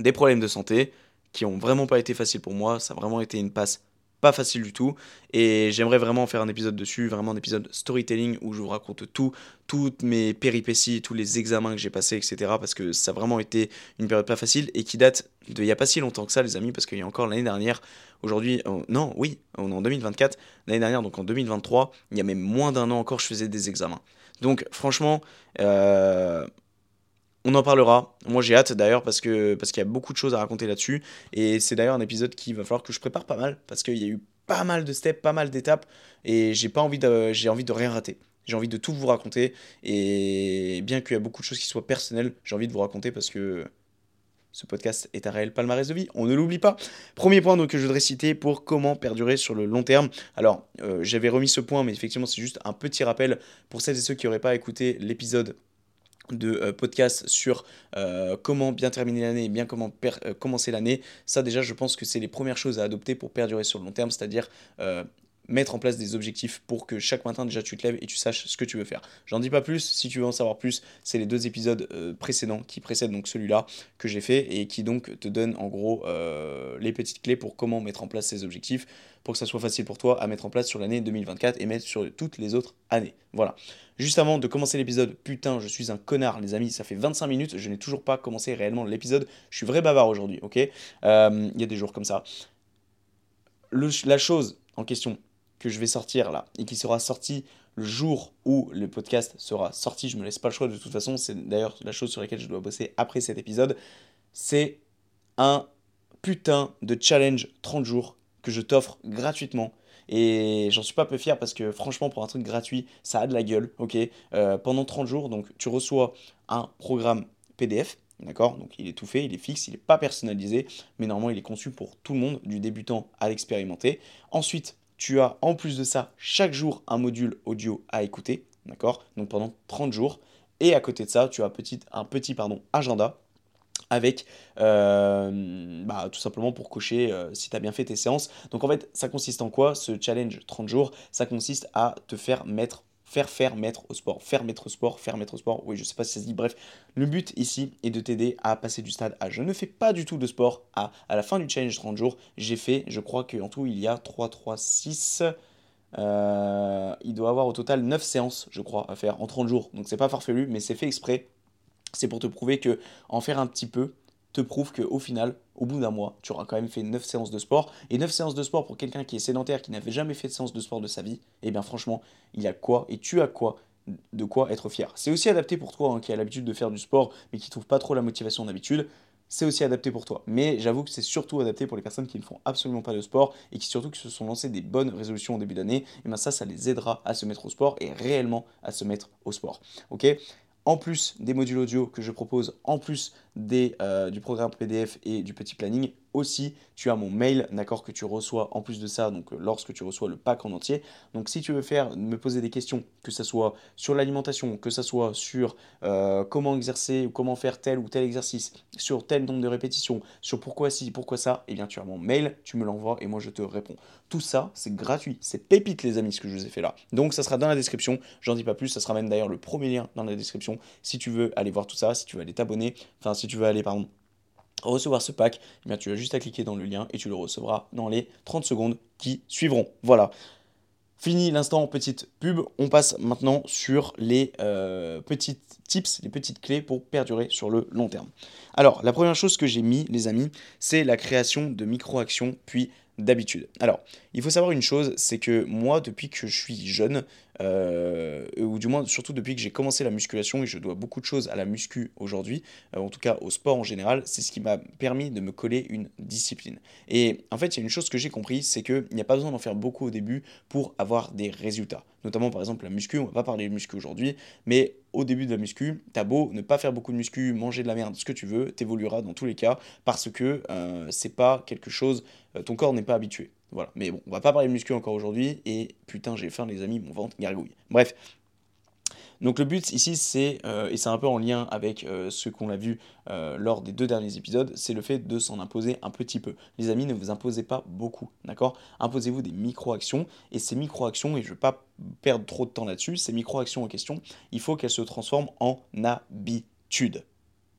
des problèmes de santé qui ont vraiment pas été faciles pour moi. Ça a vraiment été une passe pas facile du tout. Et j'aimerais vraiment faire un épisode dessus, vraiment un épisode storytelling où je vous raconte tout, toutes mes péripéties, tous les examens que j'ai passés, etc. Parce que ça a vraiment été une période pas facile et qui date de il n'y a pas si longtemps que ça, les amis, parce qu'il y a encore l'année dernière, aujourd'hui, non, oui, on est en 2024, l'année dernière, donc en 2023, il y a même moins d'un an encore, je faisais des examens. Donc franchement, euh, on en parlera. Moi, j'ai hâte d'ailleurs parce que parce qu'il y a beaucoup de choses à raconter là-dessus. Et c'est d'ailleurs un épisode qui va falloir que je prépare pas mal parce qu'il y a eu pas mal de steps, pas mal d'étapes et j'ai pas envie de rien rater. J'ai envie de tout vous raconter et bien qu'il y a beaucoup de choses qui soient personnelles, j'ai envie de vous raconter parce que ce podcast est un réel palmarès de vie, on ne l'oublie pas. Premier point donc, que je voudrais citer pour comment perdurer sur le long terme. Alors, euh, j'avais remis ce point, mais effectivement, c'est juste un petit rappel pour celles et ceux qui n'auraient pas écouté l'épisode de euh, podcast sur euh, comment bien terminer l'année et bien comment commencer l'année. Ça déjà je pense que c'est les premières choses à adopter pour perdurer sur le long terme, c'est-à-dire mettre en place des objectifs pour que chaque matin déjà tu te lèves et tu saches ce que tu veux faire. J'en dis pas plus, si tu veux en savoir plus, c'est les deux épisodes euh, précédents qui précèdent donc celui-là que j'ai fait et qui donc te donnent en gros euh, les petites clés pour comment mettre en place ces objectifs pour que ça soit facile pour toi à mettre en place sur l'année 2024 et mettre sur toutes les autres années. Voilà. Juste avant de commencer l'épisode, putain, je suis un connard, les amis, ça fait 25 minutes, je n'ai toujours pas commencé réellement l'épisode. Je suis vrai bavard aujourd'hui, ok? Euh, Il y a des jours comme ça. la chose en question, que je vais sortir là et qui sera sorti le jour où le podcast sera sorti, je me laisse pas le choix de toute façon, c'est d'ailleurs la chose sur laquelle je dois bosser après cet épisode, c'est un putain de challenge 30 jours que je t'offre gratuitement. Et j'en suis pas peu fier parce que franchement, pour un truc gratuit, ça a de la gueule, ok? Euh, Pendant 30 jours, donc tu reçois un programme PDF, d'accord? Donc il est tout fait, il est fixe, il n'est pas personnalisé, mais normalement il est conçu pour tout le monde, du débutant à l'expérimenté. Ensuite, tu as en plus de ça chaque jour un module audio à écouter, d'accord? Donc pendant 30 jours. Et à côté de ça, tu as un petit pardon, agenda avec euh, bah, tout simplement pour cocher euh, si tu as bien fait tes séances. Donc en fait, ça consiste en quoi? Ce challenge 30 jours Ça consiste à te faire mettre faire faire mettre au sport, faire mettre au sport, faire mettre au sport, oui je sais pas si ça se dit, bref, le but ici est de t'aider à passer du stade à je ne fais pas du tout de sport à à la fin du challenge 30 jours, j'ai fait, je crois qu'en tout il y a 3, 3, 6, il doit avoir au total 9 séances je crois à faire en 30 jours, donc c'est pas farfelu mais c'est fait exprès, c'est pour te prouver que en faire un petit peu, te prouve qu'au final, au bout d'un mois, tu auras quand même fait 9 séances de sport. Et 9 séances de sport pour quelqu'un qui est sédentaire, qui n'avait jamais fait de séance de sport de sa vie, eh bien franchement, il a quoi et tu as quoi de quoi être fier. C'est aussi adapté pour toi hein, qui a l'habitude de faire du sport mais qui trouve pas trop la motivation d'habitude. C'est aussi adapté pour toi. Mais j'avoue que c'est surtout adapté pour les personnes qui ne font absolument pas de sport et qui surtout qui se sont lancées des bonnes résolutions au début d'année. Et bien ça, ça les aidera à se mettre au sport et réellement à se mettre au sport. Ok? En plus des modules audio que je propose, en plus des, euh, du programme PDF et du petit planning, aussi tu as mon mail, d'accord, que tu reçois en plus de ça, donc euh, lorsque tu reçois le pack en entier. Donc si tu veux faire, me poser des questions, que ce soit sur l'alimentation, que ce soit sur euh, comment exercer ou comment faire tel ou tel exercice, sur tel nombre de répétitions, sur pourquoi ci, pourquoi ça, et eh bien tu as mon mail, tu me l'envoies et moi je te réponds. Tout ça, c'est gratuit, c'est pépite les amis ce que je vous ai fait là. Donc ça sera dans la description, j'en dis pas plus, ça sera même d'ailleurs le premier lien dans la description si tu veux aller voir tout ça, si tu veux aller t'abonner, enfin si tu veux aller pardon recevoir ce pack, eh tu as juste à cliquer dans le lien et tu le recevras dans les 30 secondes qui suivront. Voilà. Fini l'instant petite pub, on passe maintenant sur les euh, petites tips, les petites clés pour perdurer sur le long terme. Alors, la première chose que j'ai mis, les amis, c'est la création de micro-actions, puis d'habitude. Alors, il faut savoir une chose, c'est que moi, depuis que je suis jeune, euh, ou du moins surtout depuis que j'ai commencé la musculation et je dois beaucoup de choses à la muscu aujourd'hui, euh, en tout cas au sport en général, c'est ce qui m'a permis de me coller une discipline. Et en fait, il y a une chose que j'ai compris, c'est qu'il n'y a pas besoin d'en faire beaucoup au début pour avoir des résultats. Notamment par exemple la muscu, on va pas parler de muscu aujourd'hui, mais au début de la muscu, t'as beau ne pas faire beaucoup de muscu, manger de la merde, ce que tu veux, t'évolueras dans tous les cas parce que euh, c'est pas quelque chose, ton corps n'est pas habitué. Voilà. Mais bon, on va pas parler de muscu encore aujourd'hui. Et putain, j'ai faim, les amis, mon ventre gargouille. Bref. Donc le but ici, c'est, euh, et c'est un peu en lien avec euh, ce qu'on a vu euh, lors des deux derniers épisodes, c'est le fait de s'en imposer un petit peu. Les amis, ne vous imposez pas beaucoup, d'accord? Imposez-vous des micro-actions, et ces micro-actions, et je ne vais pas perdre trop de temps là-dessus, ces micro-actions en question, il faut qu'elles se transforment en habitude.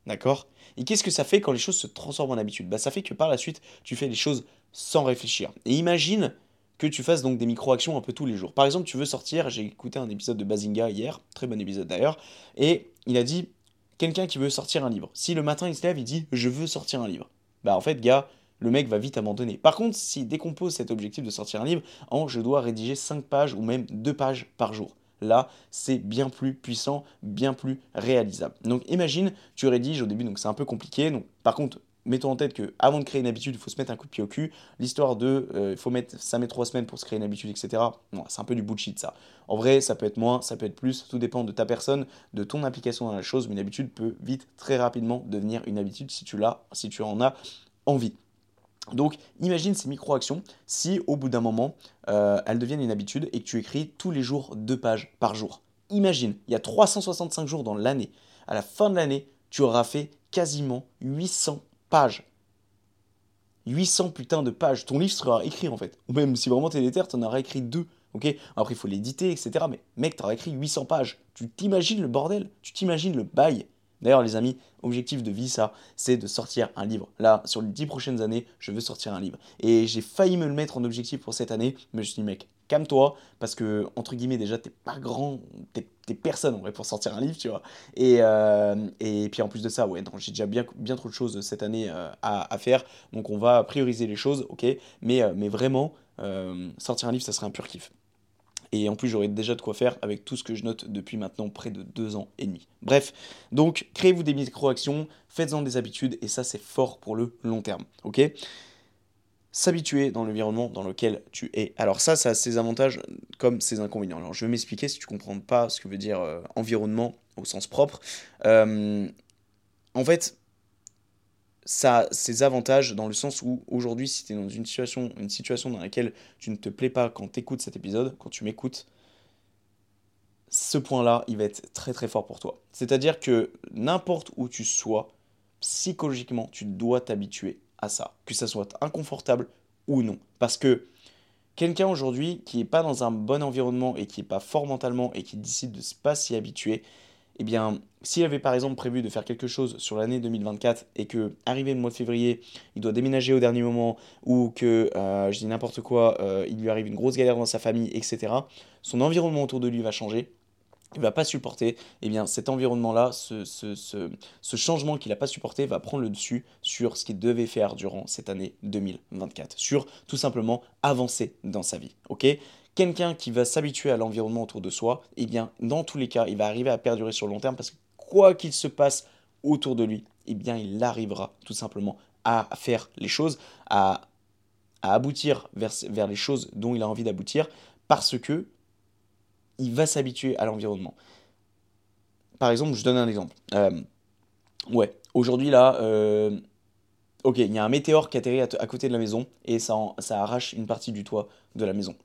D'accord? Et qu'est-ce que ça fait quand les choses se transforment en habitude bah, Ça fait que par la suite, tu fais les choses sans réfléchir. Et imagine que tu fasses donc des micro-actions un peu tous les jours. Par exemple, tu veux sortir, j'ai écouté un épisode de Bazinga hier, très bon épisode d'ailleurs, et il a dit quelqu'un qui veut sortir un livre. Si le matin il se lève, il dit je veux sortir un livre. Bah en fait, gars, le mec va vite abandonner. Par contre, s'il décompose cet objectif de sortir un livre en je dois rédiger 5 pages ou même 2 pages par jour. Là, c'est bien plus puissant, bien plus réalisable. Donc imagine, tu rédiges au début, donc c'est un peu compliqué. Donc, par contre, mettons en tête que avant de créer une habitude, il faut se mettre un coup de pied au cul. L'histoire de euh, il faut mettre ça met trois semaines pour se créer une habitude, etc. c'est un peu du bullshit ça. En vrai, ça peut être moins, ça peut être plus, tout dépend de ta personne, de ton implication dans la chose, mais une habitude peut vite, très rapidement devenir une habitude si tu l'as, si tu en as envie. Donc imagine ces micro-actions si au bout d'un moment euh, elles deviennent une habitude et que tu écris tous les jours deux pages par jour. Imagine, il y a 365 jours dans l'année. À la fin de l'année, tu auras fait quasiment 800 pages. 800 putains de pages. Ton livre sera écrit en fait. Ou même si vraiment t'es déter, t'en auras écrit deux. Ok? Après, il faut l'éditer, etc. Mais mec, t'auras écrit 800 pages. Tu t'imagines le bordel? Tu t'imagines le bail? D'ailleurs, les amis, objectif de vie, ça, c'est de sortir un livre. Là, sur les 10 prochaines années, je veux sortir un livre. Et j'ai failli me le mettre en objectif pour cette année, mais je me suis dit, mec, calme-toi, parce que, entre guillemets, déjà, t'es pas grand, t'es, personne en vrai pour sortir un livre, tu vois. Et, euh, puis en plus de ça, ouais, j'ai déjà bien, bien trop de choses cette année euh, à, faire, donc on va prioriser les choses, ok, mais, euh, mais vraiment, sortir un livre, ça serait un pur kiff. Et en plus, j'aurais déjà de quoi faire avec tout ce que je note depuis maintenant près de deux ans et demi. Bref, donc créez-vous des micro-actions, faites-en des habitudes, et ça, c'est fort pour le long terme. Ok S'habituer dans l'environnement dans lequel tu es. Alors ça, ça a ses avantages comme ses inconvénients. Alors je vais m'expliquer si tu ne comprends pas ce que veut dire euh, environnement au sens propre. Euh, en fait, ça a ses avantages dans le sens où aujourd'hui, si tu es dans une situation, une situation dans laquelle tu ne te plais pas quand tu écoutes cet épisode, quand tu m'écoutes, ce point-là, il va être très très fort pour toi. C'est-à-dire que n'importe où tu sois, psychologiquement, tu dois t'habituer à ça, que ça soit inconfortable ou non. Parce que quelqu'un aujourd'hui qui n'est pas dans un bon environnement et qui n'est pas fort mentalement et qui décide de ne pas s'y habituer, eh bien, s'il avait par exemple prévu de faire quelque chose sur l'année 2024 et que, arrivé le mois de février, il doit déménager au dernier moment ou que, euh, je dis n'importe quoi, euh, il lui arrive une grosse galère dans sa famille, etc., son environnement autour de lui va changer. Il va pas supporter, eh bien cet environnement-là, ce, changement qu'il n'a pas supporté va prendre le dessus sur ce qu'il devait faire durant cette année 2024, sur tout simplement avancer dans sa vie. ok? Quelqu'un qui va s'habituer à l'environnement autour de soi, eh bien, dans tous les cas, il va arriver à perdurer sur le long terme parce que quoi qu'il se passe autour de lui, eh bien, il arrivera tout simplement à faire les choses, à, aboutir vers les choses dont il a envie d'aboutir parce que il va s'habituer à l'environnement. Par exemple, je donne un exemple. Euh, ouais, aujourd'hui là, euh, ok, il y a un météore qui atterrit à, à, côté de la maison et ça, ça arrache une partie du toit de la maison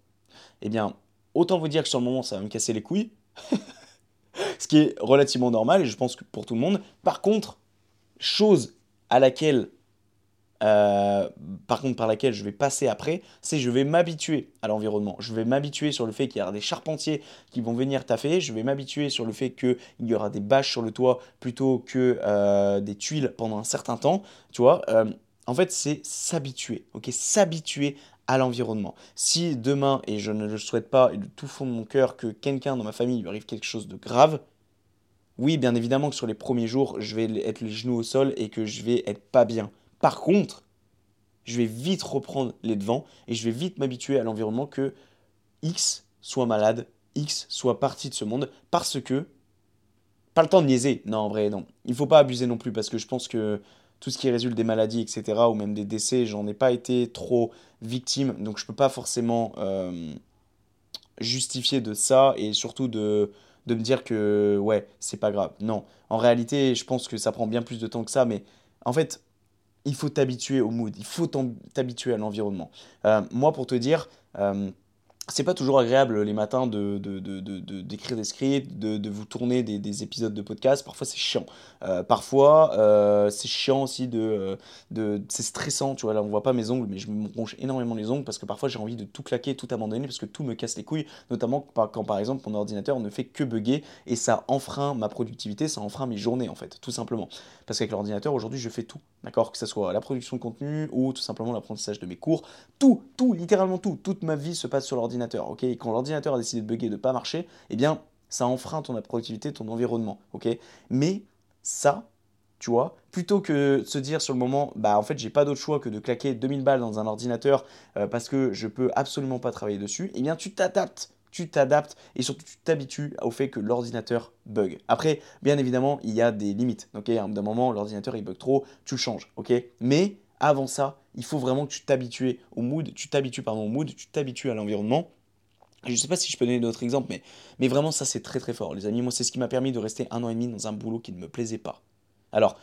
eh bien, autant vous dire que sur le moment, ça va me casser les couilles. Ce qui est relativement normal, et je pense que pour tout le monde. Par contre, chose à laquelle, euh, par contre, par laquelle je vais passer après, c'est je vais m'habituer à l'environnement. Je vais m'habituer sur le fait qu'il y aura des charpentiers qui vont venir taffer. Je vais m'habituer sur le fait qu'il y aura des bâches sur le toit plutôt que euh, des tuiles pendant un certain temps. Tu vois, euh, en fait, c'est s'habituer. Ok, s'habituer à l'environnement. Si demain, et je ne le souhaite pas, et de tout fond de mon cœur, que quelqu'un dans ma famille lui arrive quelque chose de grave, oui, bien évidemment que sur les premiers jours, je vais être les genoux au sol et que je vais être pas bien. Par contre, je vais vite reprendre les devants et je vais vite m'habituer à l'environnement que X soit malade, X soit parti de ce monde parce que pas le temps de niaiser. Non, en vrai, non. Il faut pas abuser non plus parce que je pense que tout ce qui résulte des maladies, etc., ou même des décès, j'en ai pas été trop victime, donc je peux pas forcément euh, justifier de ça et surtout de, de me dire que ouais, c'est pas grave. Non, en réalité, je pense que ça prend bien plus de temps que ça, mais en fait, il faut t'habituer au mood, il faut t'habituer à l'environnement. Euh, moi, pour te dire, euh, c'est pas toujours agréable les matins de, d'écrire des scripts, de, vous tourner des, épisodes de podcast. Parfois c'est chiant. Euh, parfois euh, c'est chiant aussi de, de c'est stressant. Tu vois là on voit pas mes ongles, mais je me ronge énormément les ongles parce que parfois j'ai envie de tout claquer, tout abandonner parce que tout me casse les couilles. Notamment quand par exemple mon ordinateur ne fait que bugger et ça enfreint ma productivité, ça enfreint mes journées en fait, tout simplement. Parce qu'avec l'ordinateur aujourd'hui je fais tout, d'accord, que ce soit la production de contenu ou tout simplement l'apprentissage de mes cours, tout, tout, littéralement tout, toute ma vie se passe sur l'ordinateur ok? Quand l'ordinateur a décidé de bugger, de pas marcher, eh bien, ça enfreint ton productivité, ton environnement, ok? Mais ça, tu vois, plutôt que de se dire sur le moment, bah en fait, j'ai pas d'autre choix que de claquer 2000 balles dans un ordinateur euh, parce que je peux absolument pas travailler dessus, eh bien, tu t'adaptes tu t'adaptes et surtout tu t'habitues au fait que l'ordinateur bug. Après, bien évidemment, il y a des limites. Ok, un moment, l'ordinateur il bug trop, tu le changes. Ok, mais avant ça, il faut vraiment que tu t'habitues au mood, tu t'habitues pardon mood, tu t'habitues à l'environnement. Je ne sais pas si je peux donner d'autres exemples, mais, mais vraiment ça c'est très très fort, les amis. Moi c'est ce qui m'a permis de rester un an et demi dans un boulot qui ne me plaisait pas. Alors,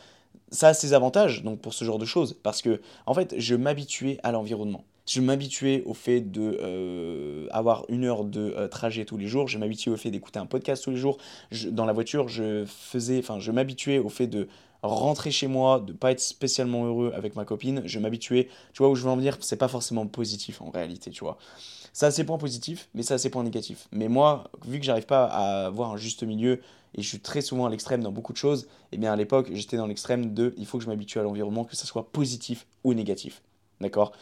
ça a ses avantages donc pour ce genre de choses parce que en fait je m'habituais à l'environnement je m'habituais au fait de euh, avoir une heure de euh, trajet tous les jours je m'habituais au fait d'écouter un podcast tous les jours dans la voiture je faisais enfin je m'habituais au fait de rentrer chez moi de pas être spécialement heureux avec ma copine je m'habituais tu vois où je veux en venir c'est pas forcément positif en réalité tu vois. Ça a ses points positifs mais ça a ses points négatifs mais moi vu que j'arrive pas à avoir un juste milieu et je suis très souvent à l'extrême dans beaucoup de choses, et eh bien à l'époque, j'étais dans l'extrême de il faut que je m'habitue à l'environnement, que ce soit positif ou négatif. D'accord?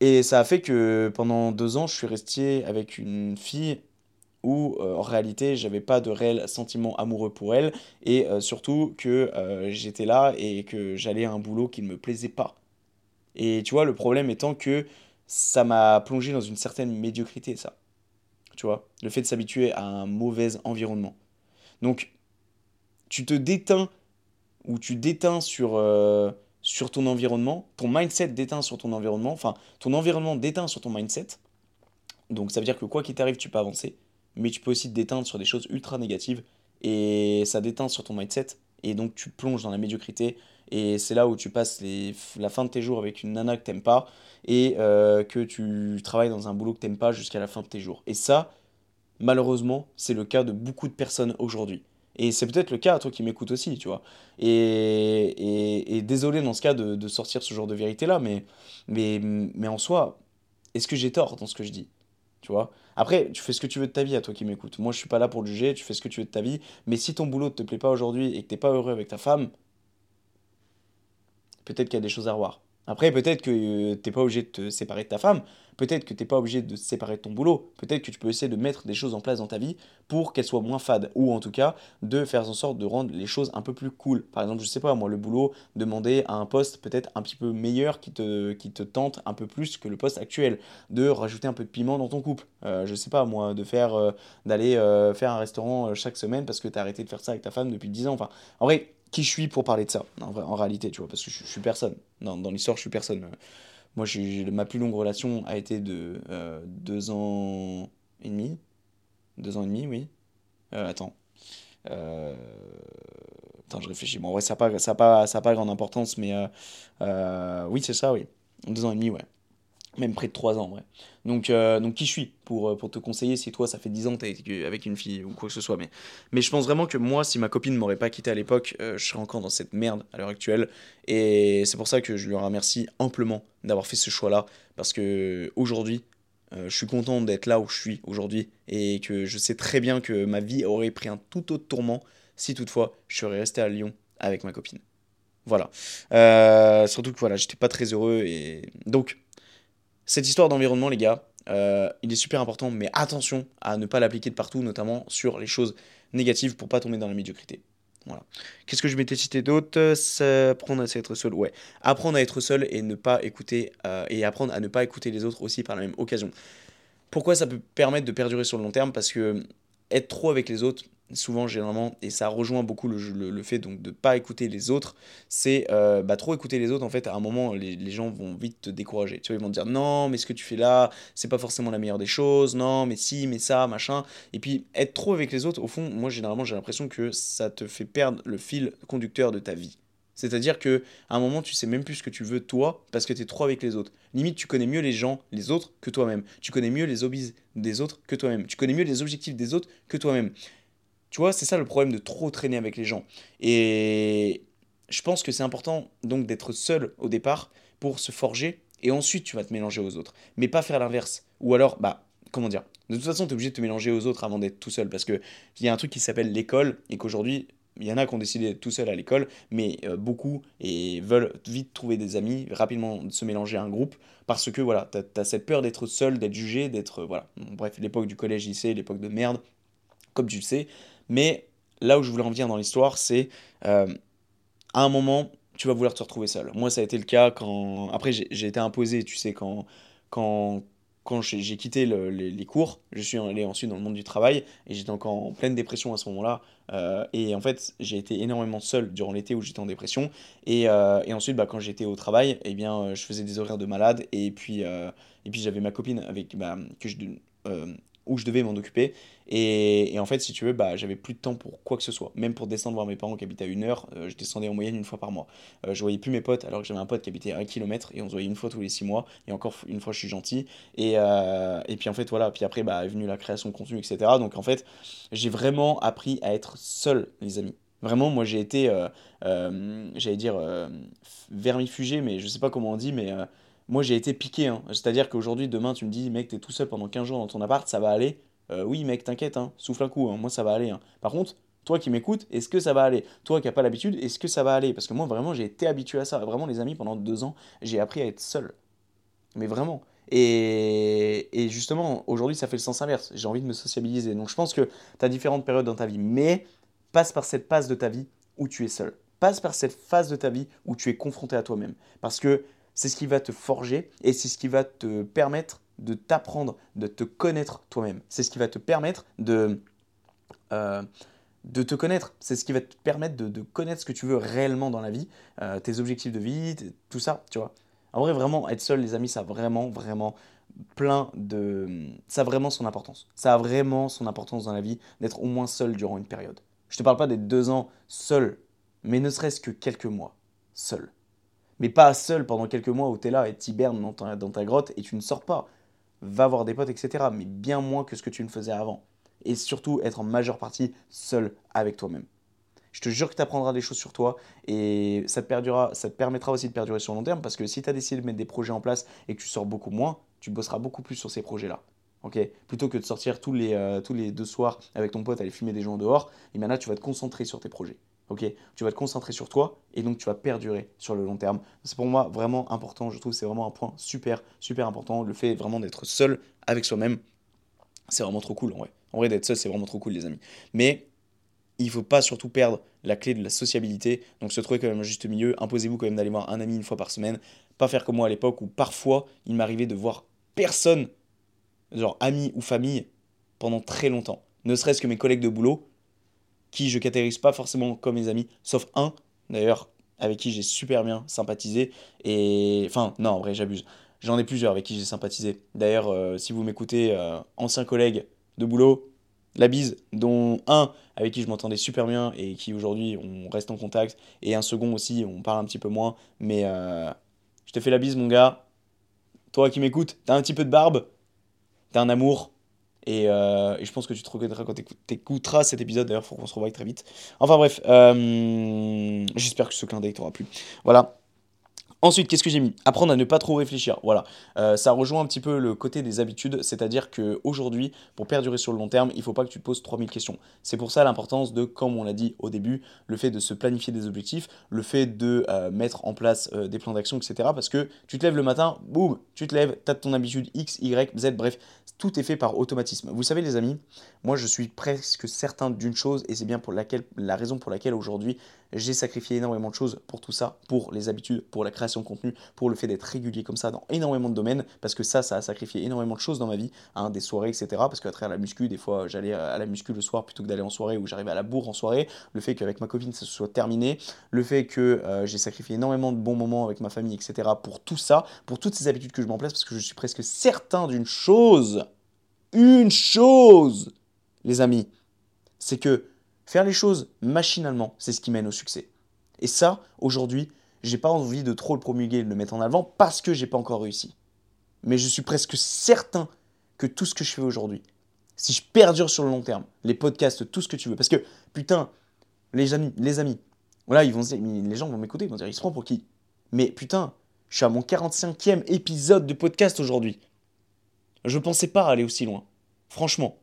Et ça a fait que pendant deux ans, je suis resté avec une fille où euh, en réalité j'avais pas de réel sentiment amoureux pour elle et euh, surtout que euh, j'étais là et que j'allais à un boulot qui ne me plaisait pas. Et tu vois, le problème étant que ça m'a plongé dans une certaine médiocrité, ça. Tu vois, le fait de s'habituer à un mauvais environnement. Donc, tu te déteins ou tu déteins sur, sur ton environnement, ton mindset déteint sur ton environnement, enfin, ton environnement déteint sur ton mindset. Donc, ça veut dire que quoi qu'il t'arrive, tu peux avancer, mais tu peux aussi te déteindre sur des choses ultra négatives et ça déteint sur ton mindset et donc tu plonges dans la médiocrité et c'est là où tu passes la fin de tes jours avec une nana que t'aimes pas et euh, que tu travailles dans un boulot que t'aimes pas jusqu'à la fin de tes jours. Et ça, malheureusement, c'est le cas de beaucoup de personnes aujourd'hui. Et c'est peut-être le cas à toi qui m'écoutes aussi, tu vois. Et, et, désolé dans ce cas de, sortir ce genre de vérité-là, mais, mais, mais en soi, est-ce que j'ai tort dans ce que je dis? Tu vois Après, tu fais ce que tu veux de ta vie à toi qui m'écoutes. Moi, je suis pas là pour juger, tu fais ce que tu veux de ta vie. Mais si ton boulot ne te plaît pas aujourd'hui et que tu n'es pas heureux avec ta femme, peut-être qu'il y a des choses à revoir. Après, peut-être que euh, tu n'es pas obligé de te séparer de ta femme, peut-être que tu n'es pas obligé de te séparer de ton boulot, peut-être que tu peux essayer de mettre des choses en place dans ta vie pour qu'elles soient moins fades, ou en tout cas de faire en sorte de rendre les choses un peu plus cool. Par exemple, je sais pas, moi, le boulot, demander à un poste peut-être un petit peu meilleur qui te, tente un peu plus que le poste actuel, de rajouter un peu de piment dans ton couple. Euh, je sais pas, moi, de euh, d'aller faire un restaurant chaque semaine parce que tu as arrêté de faire ça avec ta femme depuis 10 ans. Enfin, en vrai, qui je suis pour parler de ça, en, réalité, tu vois, parce que je, suis personne. Dans, l'histoire, je suis personne. Moi, ma plus longue relation a été de euh, deux ans et demi. Deux ans et demi, oui. Euh, attends. Euh, attends, je réfléchis. Bon, ouais, ça n'a pas, ça pas, ça pas grande importance, mais oui, c'est ça, oui. Deux ans et demi, ouais même près de 3 ans, ouais. Donc, euh, donc qui je suis pour, euh, pour te conseiller si toi, ça fait 10 ans que tu avec une fille ou quoi que ce soit. Mais, mais je pense vraiment que moi, si ma copine ne m'aurait pas quitté à l'époque, euh, je serais encore dans cette merde à l'heure actuelle. Et c'est pour ça que je lui remercie amplement d'avoir fait ce choix-là. Parce que aujourd'hui, je suis content d'être là où je suis aujourd'hui. Et que je sais très bien que ma vie aurait pris un tout autre tourment si toutefois je serais resté à Lyon avec ma copine. Voilà. surtout que voilà, j'étais pas très heureux. Et donc cette histoire d'environnement, les gars, euh, il est super important, mais attention à ne pas l'appliquer de partout, notamment sur les choses négatives pour pas tomber dans la médiocrité. Voilà. Qu'est-ce que je m'étais cité d'autre? Apprendre à être seul. Ouais. Apprendre à être seul et ne pas écouter euh, et apprendre à ne pas écouter les autres aussi par la même occasion. Pourquoi ça peut permettre de perdurer sur le long terme? Parce que être trop avec les autres, souvent généralement, et ça rejoint beaucoup le, le, fait donc de pas écouter les autres, c'est euh, bah, trop écouter les autres, en fait, à un moment, les, les, gens vont vite te décourager. Tu vois, ils vont te dire non, mais ce que tu fais là, c'est pas forcément la meilleure des choses, non, mais si, mais ça, machin. Et puis, être trop avec les autres, au fond, moi, généralement, j'ai l'impression que ça te fait perdre le fil conducteur de ta vie. C'est-à-dire que à un moment, tu sais même plus ce que tu veux toi parce que tu es trop avec les autres. Limite, tu connais mieux les gens, les autres que toi-même. Tu connais mieux les hobbies des autres que toi-même. Tu connais mieux les objectifs des autres que toi-même. Tu vois, c'est ça le problème de trop traîner avec les gens. Et je pense que c'est important donc d'être seul au départ pour se forger et ensuite tu vas te mélanger aux autres. Mais pas faire l'inverse. Ou alors, bah, comment dire De toute façon, tu es obligé de te mélanger aux autres avant d'être tout seul parce qu'il y a un truc qui s'appelle l'école et qu'aujourd'hui, il y en a qui ont décidé d'être tout seul à l'école, mais euh, beaucoup et veulent vite trouver des amis, rapidement se mélanger à un groupe, parce que voilà, tu as, cette peur d'être seul, d'être jugé, d'être. Voilà. Bref, l'époque du collège-lycée, l'époque de merde, comme tu le sais. Mais là où je voulais en venir dans l'histoire, c'est euh, à un moment, tu vas vouloir te retrouver seul. Moi, ça a été le cas quand. Après, j'ai été imposé, tu sais, quand, quand quand j'ai quitté les, cours, je suis allé ensuite dans le monde du travail et j'étais encore en pleine dépression à ce moment-là. Euh, et en fait, j'ai été énormément seul durant l'été où j'étais en dépression. Et, euh, et ensuite, bah, quand j'étais au travail, eh bien, je faisais des horaires de malade. Et puis, puis j'avais ma copine avec, bah, que où je devais m'en occuper. Et, en fait, si tu veux, bah, j'avais plus de temps pour quoi que ce soit. Même pour descendre voir mes parents qui habitaient à une heure, euh, je descendais en moyenne une fois par mois. Euh, je voyais plus mes potes alors que j'avais un pote qui habitait à un kilomètre et on se voyait une fois tous les six mois. Et encore une fois, je suis gentil. Et, euh, et puis en fait, voilà. Puis après, bah, est venue la création de contenu, etc. Donc en fait, j'ai vraiment appris à être seul, les amis. Vraiment, moi j'ai été, j'allais dire, vermifugé, mais je sais pas comment on dit, mais moi j'ai été piqué. Hein. C'est-à-dire qu'aujourd'hui, demain, tu me dis, mec, t'es tout seul pendant 15 jours dans ton appart, ça va aller. Euh, oui, mec, t'inquiète, hein, souffle un coup, hein, moi ça va aller. Par contre, toi qui m'écoutes, est-ce que ça va aller? Toi qui n'as pas l'habitude, est-ce que ça va aller? Parce que moi, vraiment, j'ai été habitué à ça. Vraiment, les amis, pendant deux ans, j'ai appris à être seul. Mais vraiment. Et, et justement, aujourd'hui, ça fait le sens inverse. J'ai envie de me sociabiliser. Donc, je pense que tu as différentes périodes dans ta vie. Mais passe par cette phase de ta vie où tu es seul. Passe par cette phase de ta vie où tu es confronté à toi-même. Parce que c'est ce qui va te forger et c'est ce qui va te permettre de t'apprendre, de te connaître toi-même. C'est ce qui va te permettre de, euh, de te connaître. C'est ce qui va te permettre de, connaître ce que tu veux réellement dans la vie, euh, tes objectifs de vie, tout ça, tu vois. En vrai, vraiment, être seul, les amis, ça a vraiment, vraiment plein de... Ça a vraiment son importance. Ça a vraiment son importance dans la vie d'être au moins seul durant une période. Je te parle pas d'être deux ans seul, mais ne serait-ce que quelques mois seul. Mais pas seul pendant quelques mois où tu es là et t'hibernes dans dans ta grotte et tu ne sors pas va voir des potes, etc. Mais bien moins que ce que tu ne faisais avant. Et surtout être en majeure partie seul avec toi-même. Je te jure que tu apprendras des choses sur toi et ça te, ça te permettra aussi de perdurer sur long terme parce que si tu as décidé de mettre des projets en place et que tu sors beaucoup moins, tu bosseras beaucoup plus sur ces projets-là. ok? Plutôt que de sortir tous les, euh, tous les deux soirs avec ton pote, aller fumer des gens dehors, et là tu vas te concentrer sur tes projets. Ok tu vas te concentrer sur toi et donc tu vas perdurer sur le long terme. C'est pour moi vraiment important, je trouve c'est vraiment un point super, super important. Le fait vraiment d'être seul avec soi-même, c'est vraiment trop cool en vrai. En vrai, d'être seul, c'est vraiment trop cool, les amis. Mais il ne faut pas surtout perdre la clé de la sociabilité. Donc se trouver quand même un juste milieu. Imposez-vous quand même d'aller voir un ami une fois par semaine. Pas faire comme moi à l'époque où parfois il m'arrivait de voir personne, genre ami ou famille, pendant très longtemps. Ne serait-ce que mes collègues de boulot, qui je catégorise pas forcément comme mes amis, sauf un, d'ailleurs, avec qui j'ai super bien sympathisé. Et enfin, non, en vrai, j'abuse. J'en ai plusieurs avec qui j'ai sympathisé. D'ailleurs, euh, si vous m'écoutez, euh, anciens collègues de boulot, la bise, dont un avec qui je m'entendais super bien et qui aujourd'hui on reste en contact, et un second aussi, on parle un petit peu moins, mais euh, je te fais la bise, mon gars. Toi qui m'écoutes, t'as un petit peu de barbe, t'as un amour, euh, et, je pense que tu te reconnaîtras quand tu écouteras cet épisode. D'ailleurs, il faut qu'on se revoie très vite. Enfin bref, euh, j'espère que ce clin d'œil t'aura plu. Voilà. Ensuite, qu'est-ce que j'ai mis? Apprendre à ne pas trop réfléchir. Voilà, euh, ça rejoint un petit peu le côté des habitudes, c'est-à-dire qu'aujourd'hui, pour perdurer sur le long terme, il ne faut pas que tu te poses 3000 questions. C'est pour ça l'importance de, comme on l'a dit au début, le fait de se planifier des objectifs, le fait de mettre en place des plans d'action, etc. Parce que tu te lèves le matin, boum, tu te lèves, tu as ton habitude X, Y, Z, bref, tout est fait par automatisme. Vous savez les amis, moi je suis presque certain d'une chose et c'est bien pour la raison pour laquelle aujourd'hui j'ai sacrifié énormément de choses pour tout ça, pour les habitudes, pour la création de contenu, pour le fait d'être régulier comme ça dans énormément de domaines, parce que ça, ça a sacrifié énormément de choses dans ma vie, hein, des soirées, etc. Parce qu'à travers la muscu, des fois j'allais à la muscu le soir plutôt que d'aller en soirée ou j'arrivais à la bourre en soirée, le fait qu'avec ma copine ça soit terminé, le fait que euh, j'ai sacrifié énormément de bons moments avec ma famille, etc. pour tout ça, pour toutes ces habitudes que je m'en place, parce que je suis presque certain d'une chose une chose, les amis, c'est que faire les choses machinalement, c'est ce qui mène au succès. Et ça, aujourd'hui, j'ai pas envie de trop le promulguer de le mettre en avant parce que j'ai pas encore réussi. Mais je suis presque certain que tout ce que je fais aujourd'hui, si je perdure sur le long terme, les podcasts, tout ce que tu veux, parce que putain, les amis, les amis, voilà, ils vont les gens vont m'écouter, ils vont dire, il se prend pour qui? Mais putain, je suis à mon 45e épisode de podcast aujourd'hui. Je pensais pas aller aussi loin. Franchement.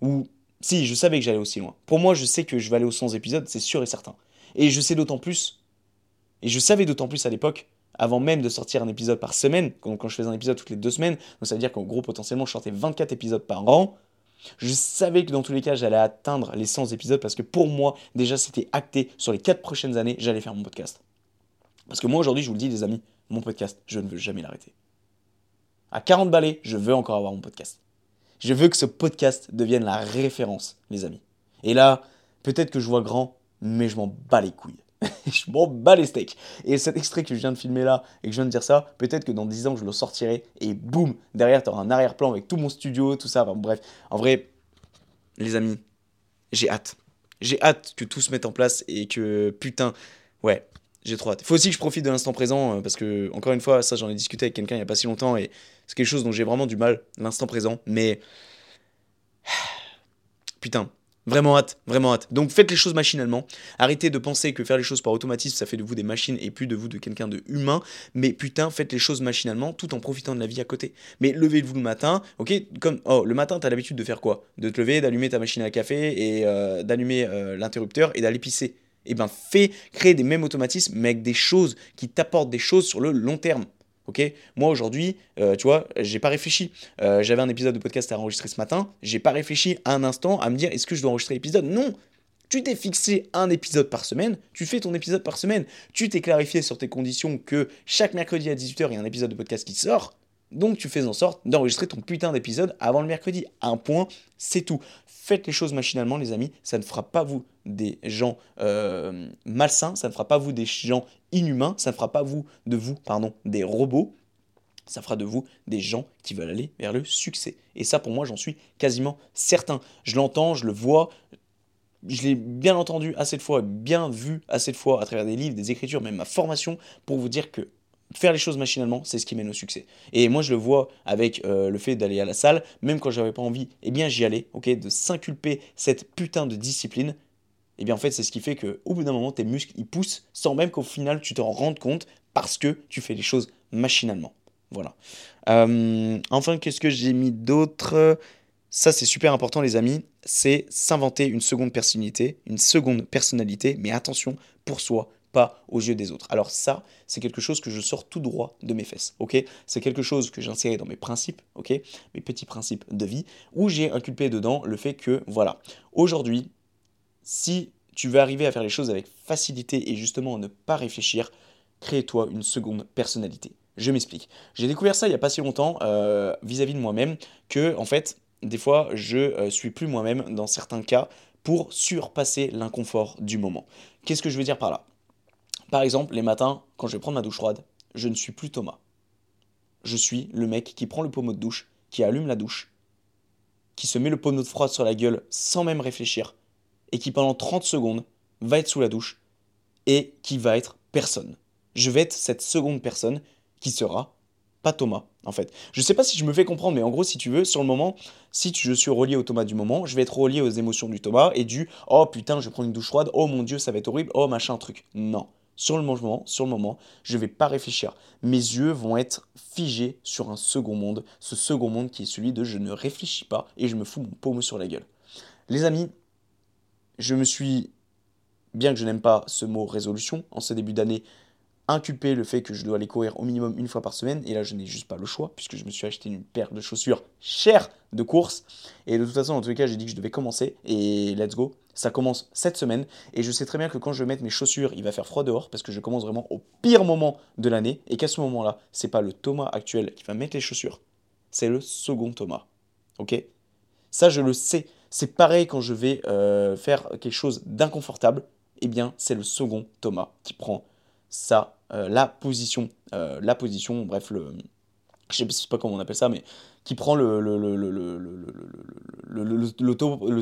Ou si, je savais que j'allais aussi loin. Pour moi, je sais que je vais aller aux 100 épisodes, c'est sûr et certain. Et je sais d'autant plus, et je savais d'autant plus à l'époque, avant même de sortir un épisode par semaine, quand, je faisais un épisode toutes les deux semaines, donc ça veut dire qu'en gros, potentiellement, je sortais 24 épisodes par an. Je savais que dans tous les cas, j'allais atteindre les 100 épisodes parce que pour moi, déjà, c'était acté sur les 4 prochaines années, j'allais faire mon podcast. Parce que moi, aujourd'hui, je vous le dis, les amis, mon podcast, je ne veux jamais l'arrêter. À 40 balais, je veux encore avoir mon podcast. Je veux que ce podcast devienne la référence, les amis. Et là, peut-être que je vois grand, mais je m'en bats les couilles. je m'en bats les steaks. Et cet extrait que je viens de filmer là et que je viens de dire ça, peut-être que dans 10 ans, je le sortirai et boum, derrière, tu auras un arrière-plan avec tout mon studio, tout ça. bref, en vrai, les amis, j'ai hâte. J'ai hâte que tout se mette en place et que putain, ouais, j'ai trop hâte. Il faut aussi que je profite de l'instant présent euh, parce que, encore une fois, ça j'en ai discuté avec quelqu'un il n'y a pas si longtemps et c'est quelque chose dont j'ai vraiment du mal, l'instant présent. Mais. Putain, Vraiment hâte, vraiment hâte. Donc faites les choses machinalement. Arrêtez de penser que faire les choses par automatisme, ça fait de vous des machines et plus de vous de quelqu'un de humain. Mais putain, faites les choses machinalement tout en profitant de la vie à côté. Mais levez-vous le matin, ok Comme, oh, le matin, t'as l'habitude de faire quoi? De te lever, d'allumer ta machine à café et euh, d'allumer euh, l'interrupteur et d'aller pisser. Eh ben, fais, créer des mêmes automatismes, mais avec des choses qui t'apportent des choses sur le long terme. Ok? Moi aujourd'hui, euh, tu vois, j'ai pas réfléchi. Euh, j'avais un épisode de podcast à enregistrer ce matin. J'ai pas réfléchi un instant à me dire est-ce que je dois enregistrer l'épisode? Non tu t'es fixé un épisode par semaine, tu fais ton épisode par semaine, tu t'es clarifié sur tes conditions que chaque mercredi à 18h, il y a un épisode de podcast qui sort, donc tu fais en sorte d'enregistrer ton putain d'épisode avant le mercredi. Un point, c'est tout. Faites les choses machinalement, les amis. Ça ne fera pas vous des gens euh, malsains, ça ne fera pas vous des gens inhumains, ça ne fera pas vous de vous, pardon, des robots. Ça fera de vous des gens qui veulent aller vers le succès. Et ça, pour moi, j'en suis quasiment certain. Je l'entends, je le vois, je l'ai bien entendu assez de fois, bien vu assez de fois à travers des livres, des écritures, même ma formation, pour vous dire que faire les choses machinalement, c'est ce qui mène au succès. Et moi, je le vois avec euh, le fait d'aller à la salle, même quand j'avais pas envie, eh bien, j'y allais, ok, de s'inculper cette putain de discipline. Eh bien, en fait, c'est ce qui fait que, au bout d'un moment, tes muscles ils poussent sans même qu'au final tu te rendes compte parce que tu fais les choses machinalement. Voilà. Euh, enfin, qu'est-ce que j'ai mis d'autre? Ça, c'est super important, les amis. C'est s'inventer une seconde personnalité, une seconde personnalité, mais attention pour soi, pas aux yeux des autres. Alors ça, c'est quelque chose que je sors tout droit de mes fesses, ok? C'est quelque chose que j'ai inséré dans mes principes, ok? Mes petits principes de vie, où j'ai inculpé dedans le fait que, voilà, aujourd'hui, si tu veux arriver à faire les choses avec facilité et justement ne pas réfléchir, crée-toi une seconde personnalité. Je m'explique. J'ai découvert ça il n'y a pas si longtemps euh, vis-à-vis de moi-même que, en fait, des fois, je euh, suis plus moi-même dans certains cas pour surpasser l'inconfort du moment. Qu'est-ce que je veux dire par là? Par exemple, les matins, quand je vais prendre ma douche froide, je ne suis plus Thomas. Je suis le mec qui prend le pommeau de douche, qui allume la douche, qui se met le pommeau de froide sur la gueule sans même réfléchir, et qui pendant 30 secondes va être sous la douche, et qui va être personne. Je vais être cette seconde personne qui sera pas Thomas, en fait. Je sais pas si je me fais comprendre, mais en gros, si tu veux, sur le moment, si je suis relié au Thomas du moment, je vais être relié aux émotions du Thomas et du oh putain, je prends une douche froide, oh mon dieu, ça va être horrible, oh machin truc. Non sur le moment, sur le moment, je vais pas réfléchir. Mes yeux vont être figés sur un second monde, ce second monde qui est celui de je ne réfléchis pas et je me fous mon paume sur la gueule. Les amis, je me suis, bien que je n'aime pas ce mot résolution, en ce début d'année, inculpé le fait que je dois aller courir au minimum une fois par semaine, et là je n'ai juste pas le choix, puisque je me suis acheté une paire de chaussures chères de course, et de toute façon, dans tous les cas, j'ai dit que je devais commencer, et let's go, ça commence cette semaine, et je sais très bien que quand je vais mettre mes chaussures, il va faire froid dehors, parce que je commence vraiment au pire moment de l'année, et qu'à ce moment-là, c'est pas le Thomas actuel qui va mettre les chaussures, c'est le second Thomas, ok? Ça, je le sais, c'est pareil quand je vais euh, faire quelque chose d'inconfortable, eh bien, c'est le second Thomas qui prend ça euh, la position, euh, la position, bref, le, je sais pas comment on appelle ça, mais qui prend le,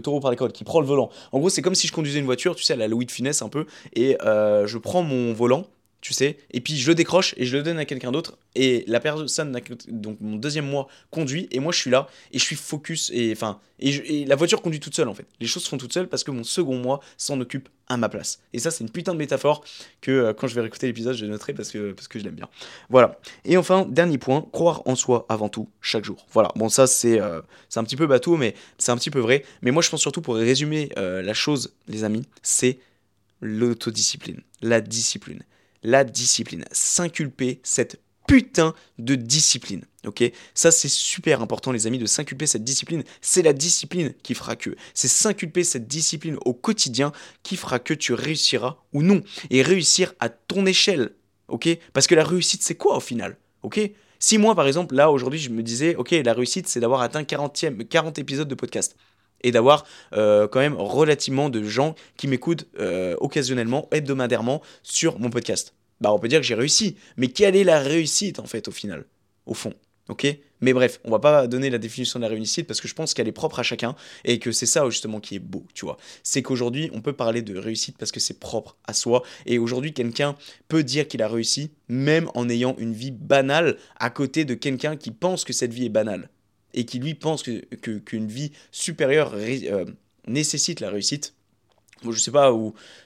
taureau, par les cordes, qui prend le volant. En gros, c'est comme si je conduisais une voiture, tu sais, à la Louis de finesse un peu, et euh, je prends mon volant, tu sais, et puis je le décroche et je le donne à quelqu'un d'autre, et la personne, donc mon deuxième mois, conduit, et moi je suis là, et je suis focus, et enfin, et, la voiture conduit toute seule en fait. Les choses se font toutes seules parce que mon second mois s'en occupe à ma place. Et ça, c'est une putain de métaphore que euh, quand je vais réécouter l'épisode, je noterai parce que, parce que je l'aime bien. Voilà. Et enfin, dernier point, croire en soi avant tout, chaque jour. Voilà. Bon, ça, c'est euh, un petit peu bateau, mais c'est un petit peu vrai. Mais moi, je pense surtout pour résumer euh, la chose, les amis, c'est l'autodiscipline, la discipline la discipline. S'inculper cette putain de discipline. Ok? Ça, c'est super important, les amis, de s'inculper cette discipline. C'est la discipline qui fera que. C'est s'inculper cette discipline au quotidien qui fera que tu réussiras ou non. Et réussir à ton échelle. Ok? Parce que la réussite, c'est quoi au final Ok? Si moi, par exemple, là, aujourd'hui, je me disais, ok, la réussite, c'est d'avoir atteint 40, 40 épisodes de podcast et d'avoir euh, quand même relativement de gens qui m'écoutent euh, occasionnellement, hebdomadairement sur mon podcast. Bah, on peut dire que j'ai réussi. Mais quelle est la réussite, en fait, au final? Au fond. Ok? Mais bref, on va pas donner la définition de la réussite parce que je pense qu'elle est propre à chacun et que c'est ça justement qui est beau, tu vois. C'est qu'aujourd'hui, on peut parler de réussite parce que c'est propre à soi et aujourd'hui, quelqu'un peut dire qu'il a réussi même en ayant une vie banale à côté de quelqu'un qui pense que cette vie est banale et qui lui pense qu'une vie supérieure euh, nécessite la réussite je sais pas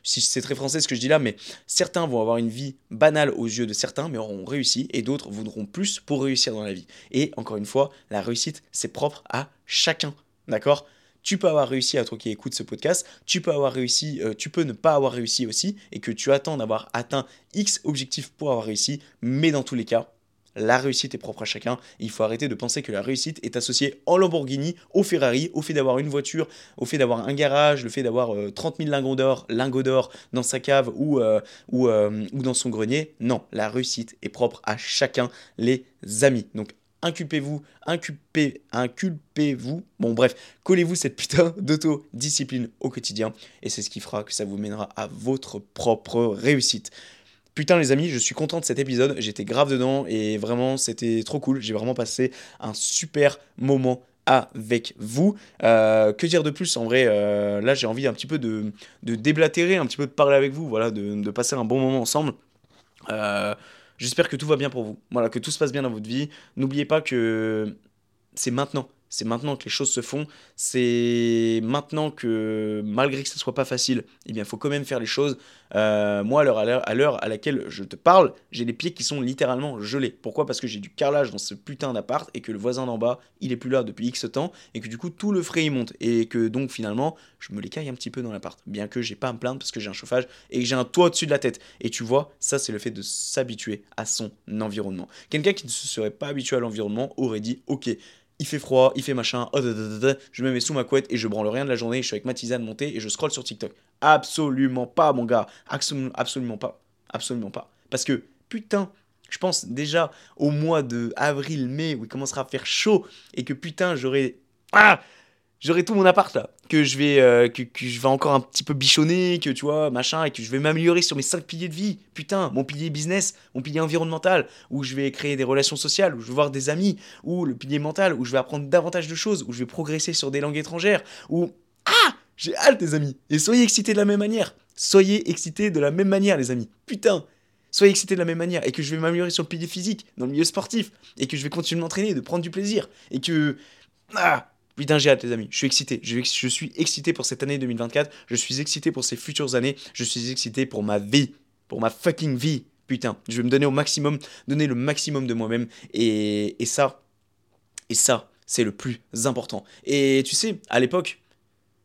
si c'est très français ce que je dis là, mais certains vont avoir une vie banale aux yeux de certains, mais auront réussi, et d'autres voudront plus pour réussir dans la vie. Et encore une fois, la réussite, c'est propre à chacun, d'accord? Tu peux avoir réussi à toi qui écoutes ce podcast, tu peux avoir réussi, euh, tu peux ne pas avoir réussi aussi, et que tu attends d'avoir atteint X objectifs pour avoir réussi, mais dans tous les cas, la réussite est propre à chacun. il faut arrêter de penser que la réussite est associée en Lamborghini, au Ferrari, au fait d'avoir une voiture, au fait d'avoir un garage, le fait d'avoir 30 000 lingots d'or, lingots d'or dans sa cave ou, euh, euh, ou, dans son grenier. Non, la réussite est propre à chacun, les amis. Donc inculpez-vous, inculpez, inculpez-vous. Bon bref, collez-vous cette putain d'autodiscipline au quotidien et c'est ce qui fera que ça vous mènera à votre propre réussite. Putain les amis, je suis content de cet épisode, j'étais grave dedans et vraiment c'était trop cool, j'ai vraiment passé un super moment avec vous. Euh, que dire de plus En vrai, euh, là j'ai envie un petit peu de, de, déblatérer, un petit peu de parler avec vous, voilà, de, passer un bon moment ensemble. Euh, j'espère que tout va bien pour vous. Voilà, que tout se passe bien dans votre vie. N'oubliez pas que c'est maintenant. C'est maintenant que les choses se font. C'est maintenant que, malgré que ce soit pas facile, eh il faut quand même faire les choses. Euh, moi, à l'heure à, laquelle je te parle, j'ai les pieds qui sont littéralement gelés. Pourquoi? Parce que j'ai du carrelage dans ce putain d'appart et que le voisin d'en bas, il est plus là depuis X temps et que du coup, tout le frais il monte. Et que donc, finalement, je me les caille un petit peu dans l'appart. Bien que j'ai pas à me plaindre parce que j'ai un chauffage et que j'ai un toit au-dessus de la tête. Et tu vois, ça, c'est le fait de s'habituer à son environnement. Quelqu'un qui ne se serait pas habitué à l'environnement aurait dit Ok, il fait froid, il fait machin, oh, je me mets sous ma couette et je branle rien de la journée, je suis avec ma tisane montée et je scroll sur TikTok. Absolument pas, mon gars. Absolument, pas. Absolument pas. Parce que, putain, je pense déjà au mois de avril, mai, où il commencera à faire chaud et que putain, j'aurai. Ah j'aurai tout mon appart là, que je vais euh, que, je vais encore un petit peu bichonner, que tu vois, machin, et que je vais m'améliorer sur mes cinq piliers de vie. Putain, mon pilier business, mon pilier environnemental, où je vais créer des relations sociales, où je vais voir des amis, ou le pilier mental, où je vais apprendre davantage de choses, où je vais progresser sur des langues étrangères, où ah, j'ai hâte les amis. Et soyez excités de la même manière. Soyez excités de la même manière les amis. Putain, soyez excités de la même manière et que je vais m'améliorer sur le pilier physique, dans le milieu sportif, et que je vais continuer de m'entraîner, de prendre du plaisir, et que ah Putain, j'ai hâte, les amis. Je suis excité. Je, suis excité pour cette année 2024. Je suis excité pour ces futures années. Je suis excité pour ma vie. Pour ma fucking vie. Putain, je vais me donner au maximum, donner le maximum de moi-même. Et, et ça, et ça, c'est le plus important. Et tu sais, à l'époque,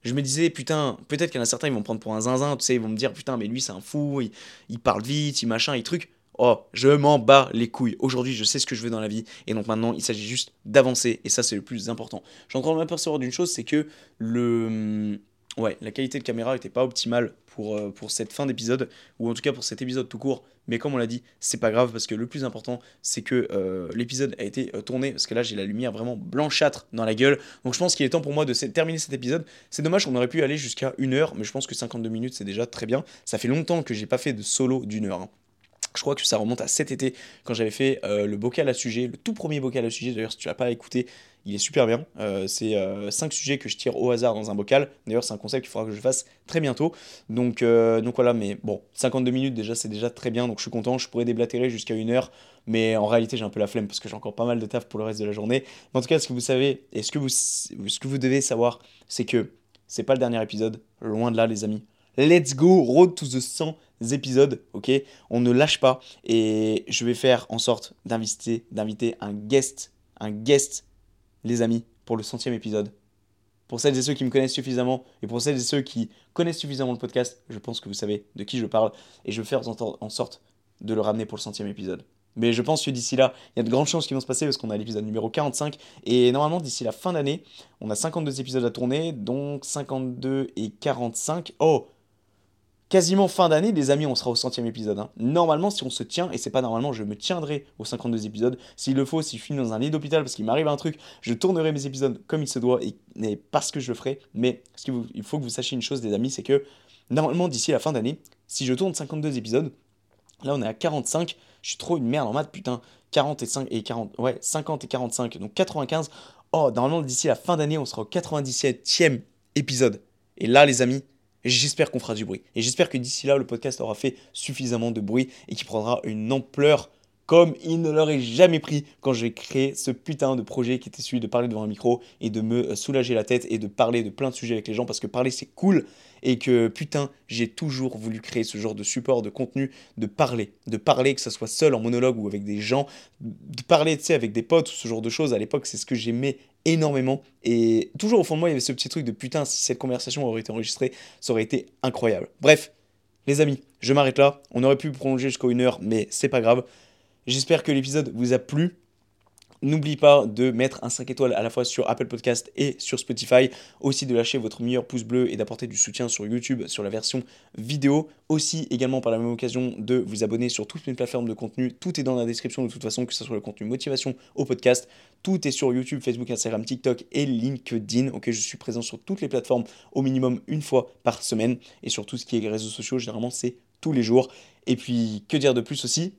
je me disais, putain, peut-être qu'il y en a certains, ils vont prendre pour un zinzin, tu sais, ils vont me dire, putain, mais lui, c'est un fou, il, parle vite, il machin, il truc. Oh, je m'en bats les couilles. Aujourd'hui, je sais ce que je veux dans la vie. Et donc maintenant, il s'agit juste d'avancer. Et ça, c'est le plus important. Je suis en train de m'apercevoir d'une chose, c'est que le... Ouais, la qualité de caméra n'était pas optimale pour, euh, pour cette fin d'épisode, ou en tout cas pour cet épisode tout court. Mais comme on l'a dit, c'est pas grave parce que le plus important, c'est que euh, l'épisode a été euh, tourné. Parce que là, j'ai la lumière vraiment blanchâtre dans la gueule. Donc je pense qu'il est temps pour moi de terminer cet épisode. C'est dommage, on aurait pu aller jusqu'à une heure, mais je pense que 52 minutes, c'est déjà très bien. Ça fait longtemps que j'ai pas fait de solo d'une heure. Hein. Je crois que ça remonte à cet été quand j'avais fait euh, le bocal à sujet, le tout premier bocal à sujet. D'ailleurs, si tu l'as pas écouté, il est super bien. Euh, c'est 5 euh, sujets que je tire au hasard dans un bocal. D'ailleurs, c'est un concept qu'il faudra que je fasse très bientôt. Donc, donc voilà, mais bon, 52 minutes déjà, c'est déjà très bien. Donc je suis content. Je pourrais déblatérer jusqu'à une heure. Mais en réalité, j'ai un peu la flemme parce que j'ai encore pas mal de taf pour le reste de la journée. Mais en tout cas, ce que vous savez et ce que vous, ce que vous devez savoir, c'est que c'est pas le dernier épisode. Loin de là, les amis. Let's go, road to the 100 épisodes, ok? On ne lâche pas et je vais faire en sorte d'inviter, d'inviter un guest, un guest, les amis, pour le centième épisode. Pour celles et ceux qui me connaissent suffisamment et pour celles et ceux qui connaissent suffisamment le podcast, je pense que vous savez de qui je parle et je vais faire en sorte de le ramener pour le centième épisode. Mais je pense que d'ici là, il y a de grandes chances qui vont se passer parce qu'on a l'épisode numéro 45. Et normalement, d'ici la fin d'année, on a 52 épisodes à tourner, donc 52 et 45. Oh quasiment fin d'année, les amis, on sera au centième épisode. hein. Normalement, si on se tient, et c'est pas normalement, je me tiendrai aux 52 épisodes. S'il le faut, si je finis dans un lit d'hôpital parce qu'il m'arrive un truc, je tournerai mes épisodes comme il se doit et, et parce que je le ferai. Mais ce qu'il il faut que vous sachiez une chose, les amis, c'est que normalement, d'ici la fin d'année, si je tourne 52 épisodes, là on est à 45, je suis trop une merde en maths, putain. 40 et 5 et 40, ouais, 50 et 45, donc 95. Oh, normalement, d'ici la fin d'année, on sera au 97e épisode. Et là, les amis, j'espère qu'on fera du bruit. Et j'espère que d'ici là, le podcast aura fait suffisamment de bruit et qu'il prendra une ampleur comme il ne l'aurait jamais pris quand j'ai créé ce putain de projet qui était celui de parler devant un micro et de me soulager la tête et de parler de plein de sujets avec les gens parce que parler c'est cool et que putain j'ai toujours voulu créer ce genre de support de contenu de parler de parler que ce soit seul en monologue ou avec des gens de parler tu sais avec des potes ou ce genre de choses à l'époque c'est ce que j'aimais énormément. Et toujours au fond de moi il y avait ce petit truc de putain si cette conversation aurait été enregistrée ça aurait été incroyable. Bref les amis je m'arrête là. On aurait pu prolonger jusqu'à une heure mais c'est pas grave. J'espère que l'épisode vous a plu. N'oubliez pas de mettre un 5 étoiles à la fois sur Apple Podcast et sur Spotify. Aussi de lâcher votre meilleur pouce bleu et d'apporter du soutien sur YouTube sur la version vidéo. Aussi également par la même occasion de vous abonner sur toutes mes plateformes de contenu. Tout est dans la description de toute façon, que ce soit le contenu motivation au podcast. Tout est sur YouTube, Facebook, Instagram, TikTok et LinkedIn. Ok, je suis présent sur toutes les plateformes au minimum une fois par semaine. Et sur tout ce qui est réseaux sociaux, généralement c'est tous les jours. Et puis que dire de plus aussi?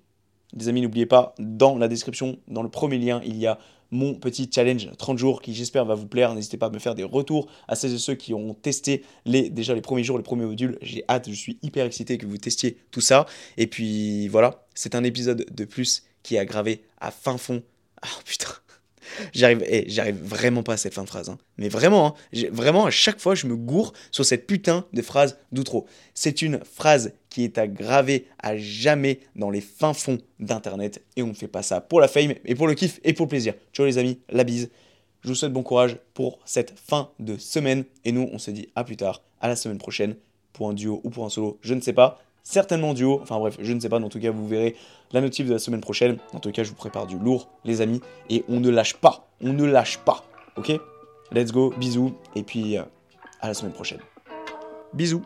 Les amis, n'oubliez pas, dans la description, dans le premier lien, il y a mon petit challenge 30 jours qui j'espère va vous plaire. N'hésitez pas à me faire des retours à celles et ceux qui ont testé les, déjà les premiers jours, les premiers modules. J'ai hâte, je suis hyper excité que vous testiez tout ça. Et puis voilà, c'est un épisode de plus qui est aggravé à fin fond. Ah putain, J'arrive, j'arrive vraiment pas à cette fin de phrase. hein. Mais vraiment, hein, vraiment, à chaque fois, je me gourre sur cette putain de phrase d'outro. C'est une phrase qui est à graver à jamais dans les fins fonds d'Internet. Et on ne fait pas ça pour la fame, et pour le kiff, et pour le plaisir. Ciao les amis, la bise. Je vous souhaite bon courage pour cette fin de semaine. Et nous, on se dit à plus tard, à la semaine prochaine, pour un duo ou pour un solo, je ne sais pas. Certainement duo, enfin bref, je ne sais pas, en tout cas, vous verrez la notif de la semaine prochaine. En tout cas, je vous prépare du lourd, les amis. Et on ne lâche pas, on ne lâche pas. Ok? Let's go, bisous, et puis euh, à la semaine prochaine. Bisous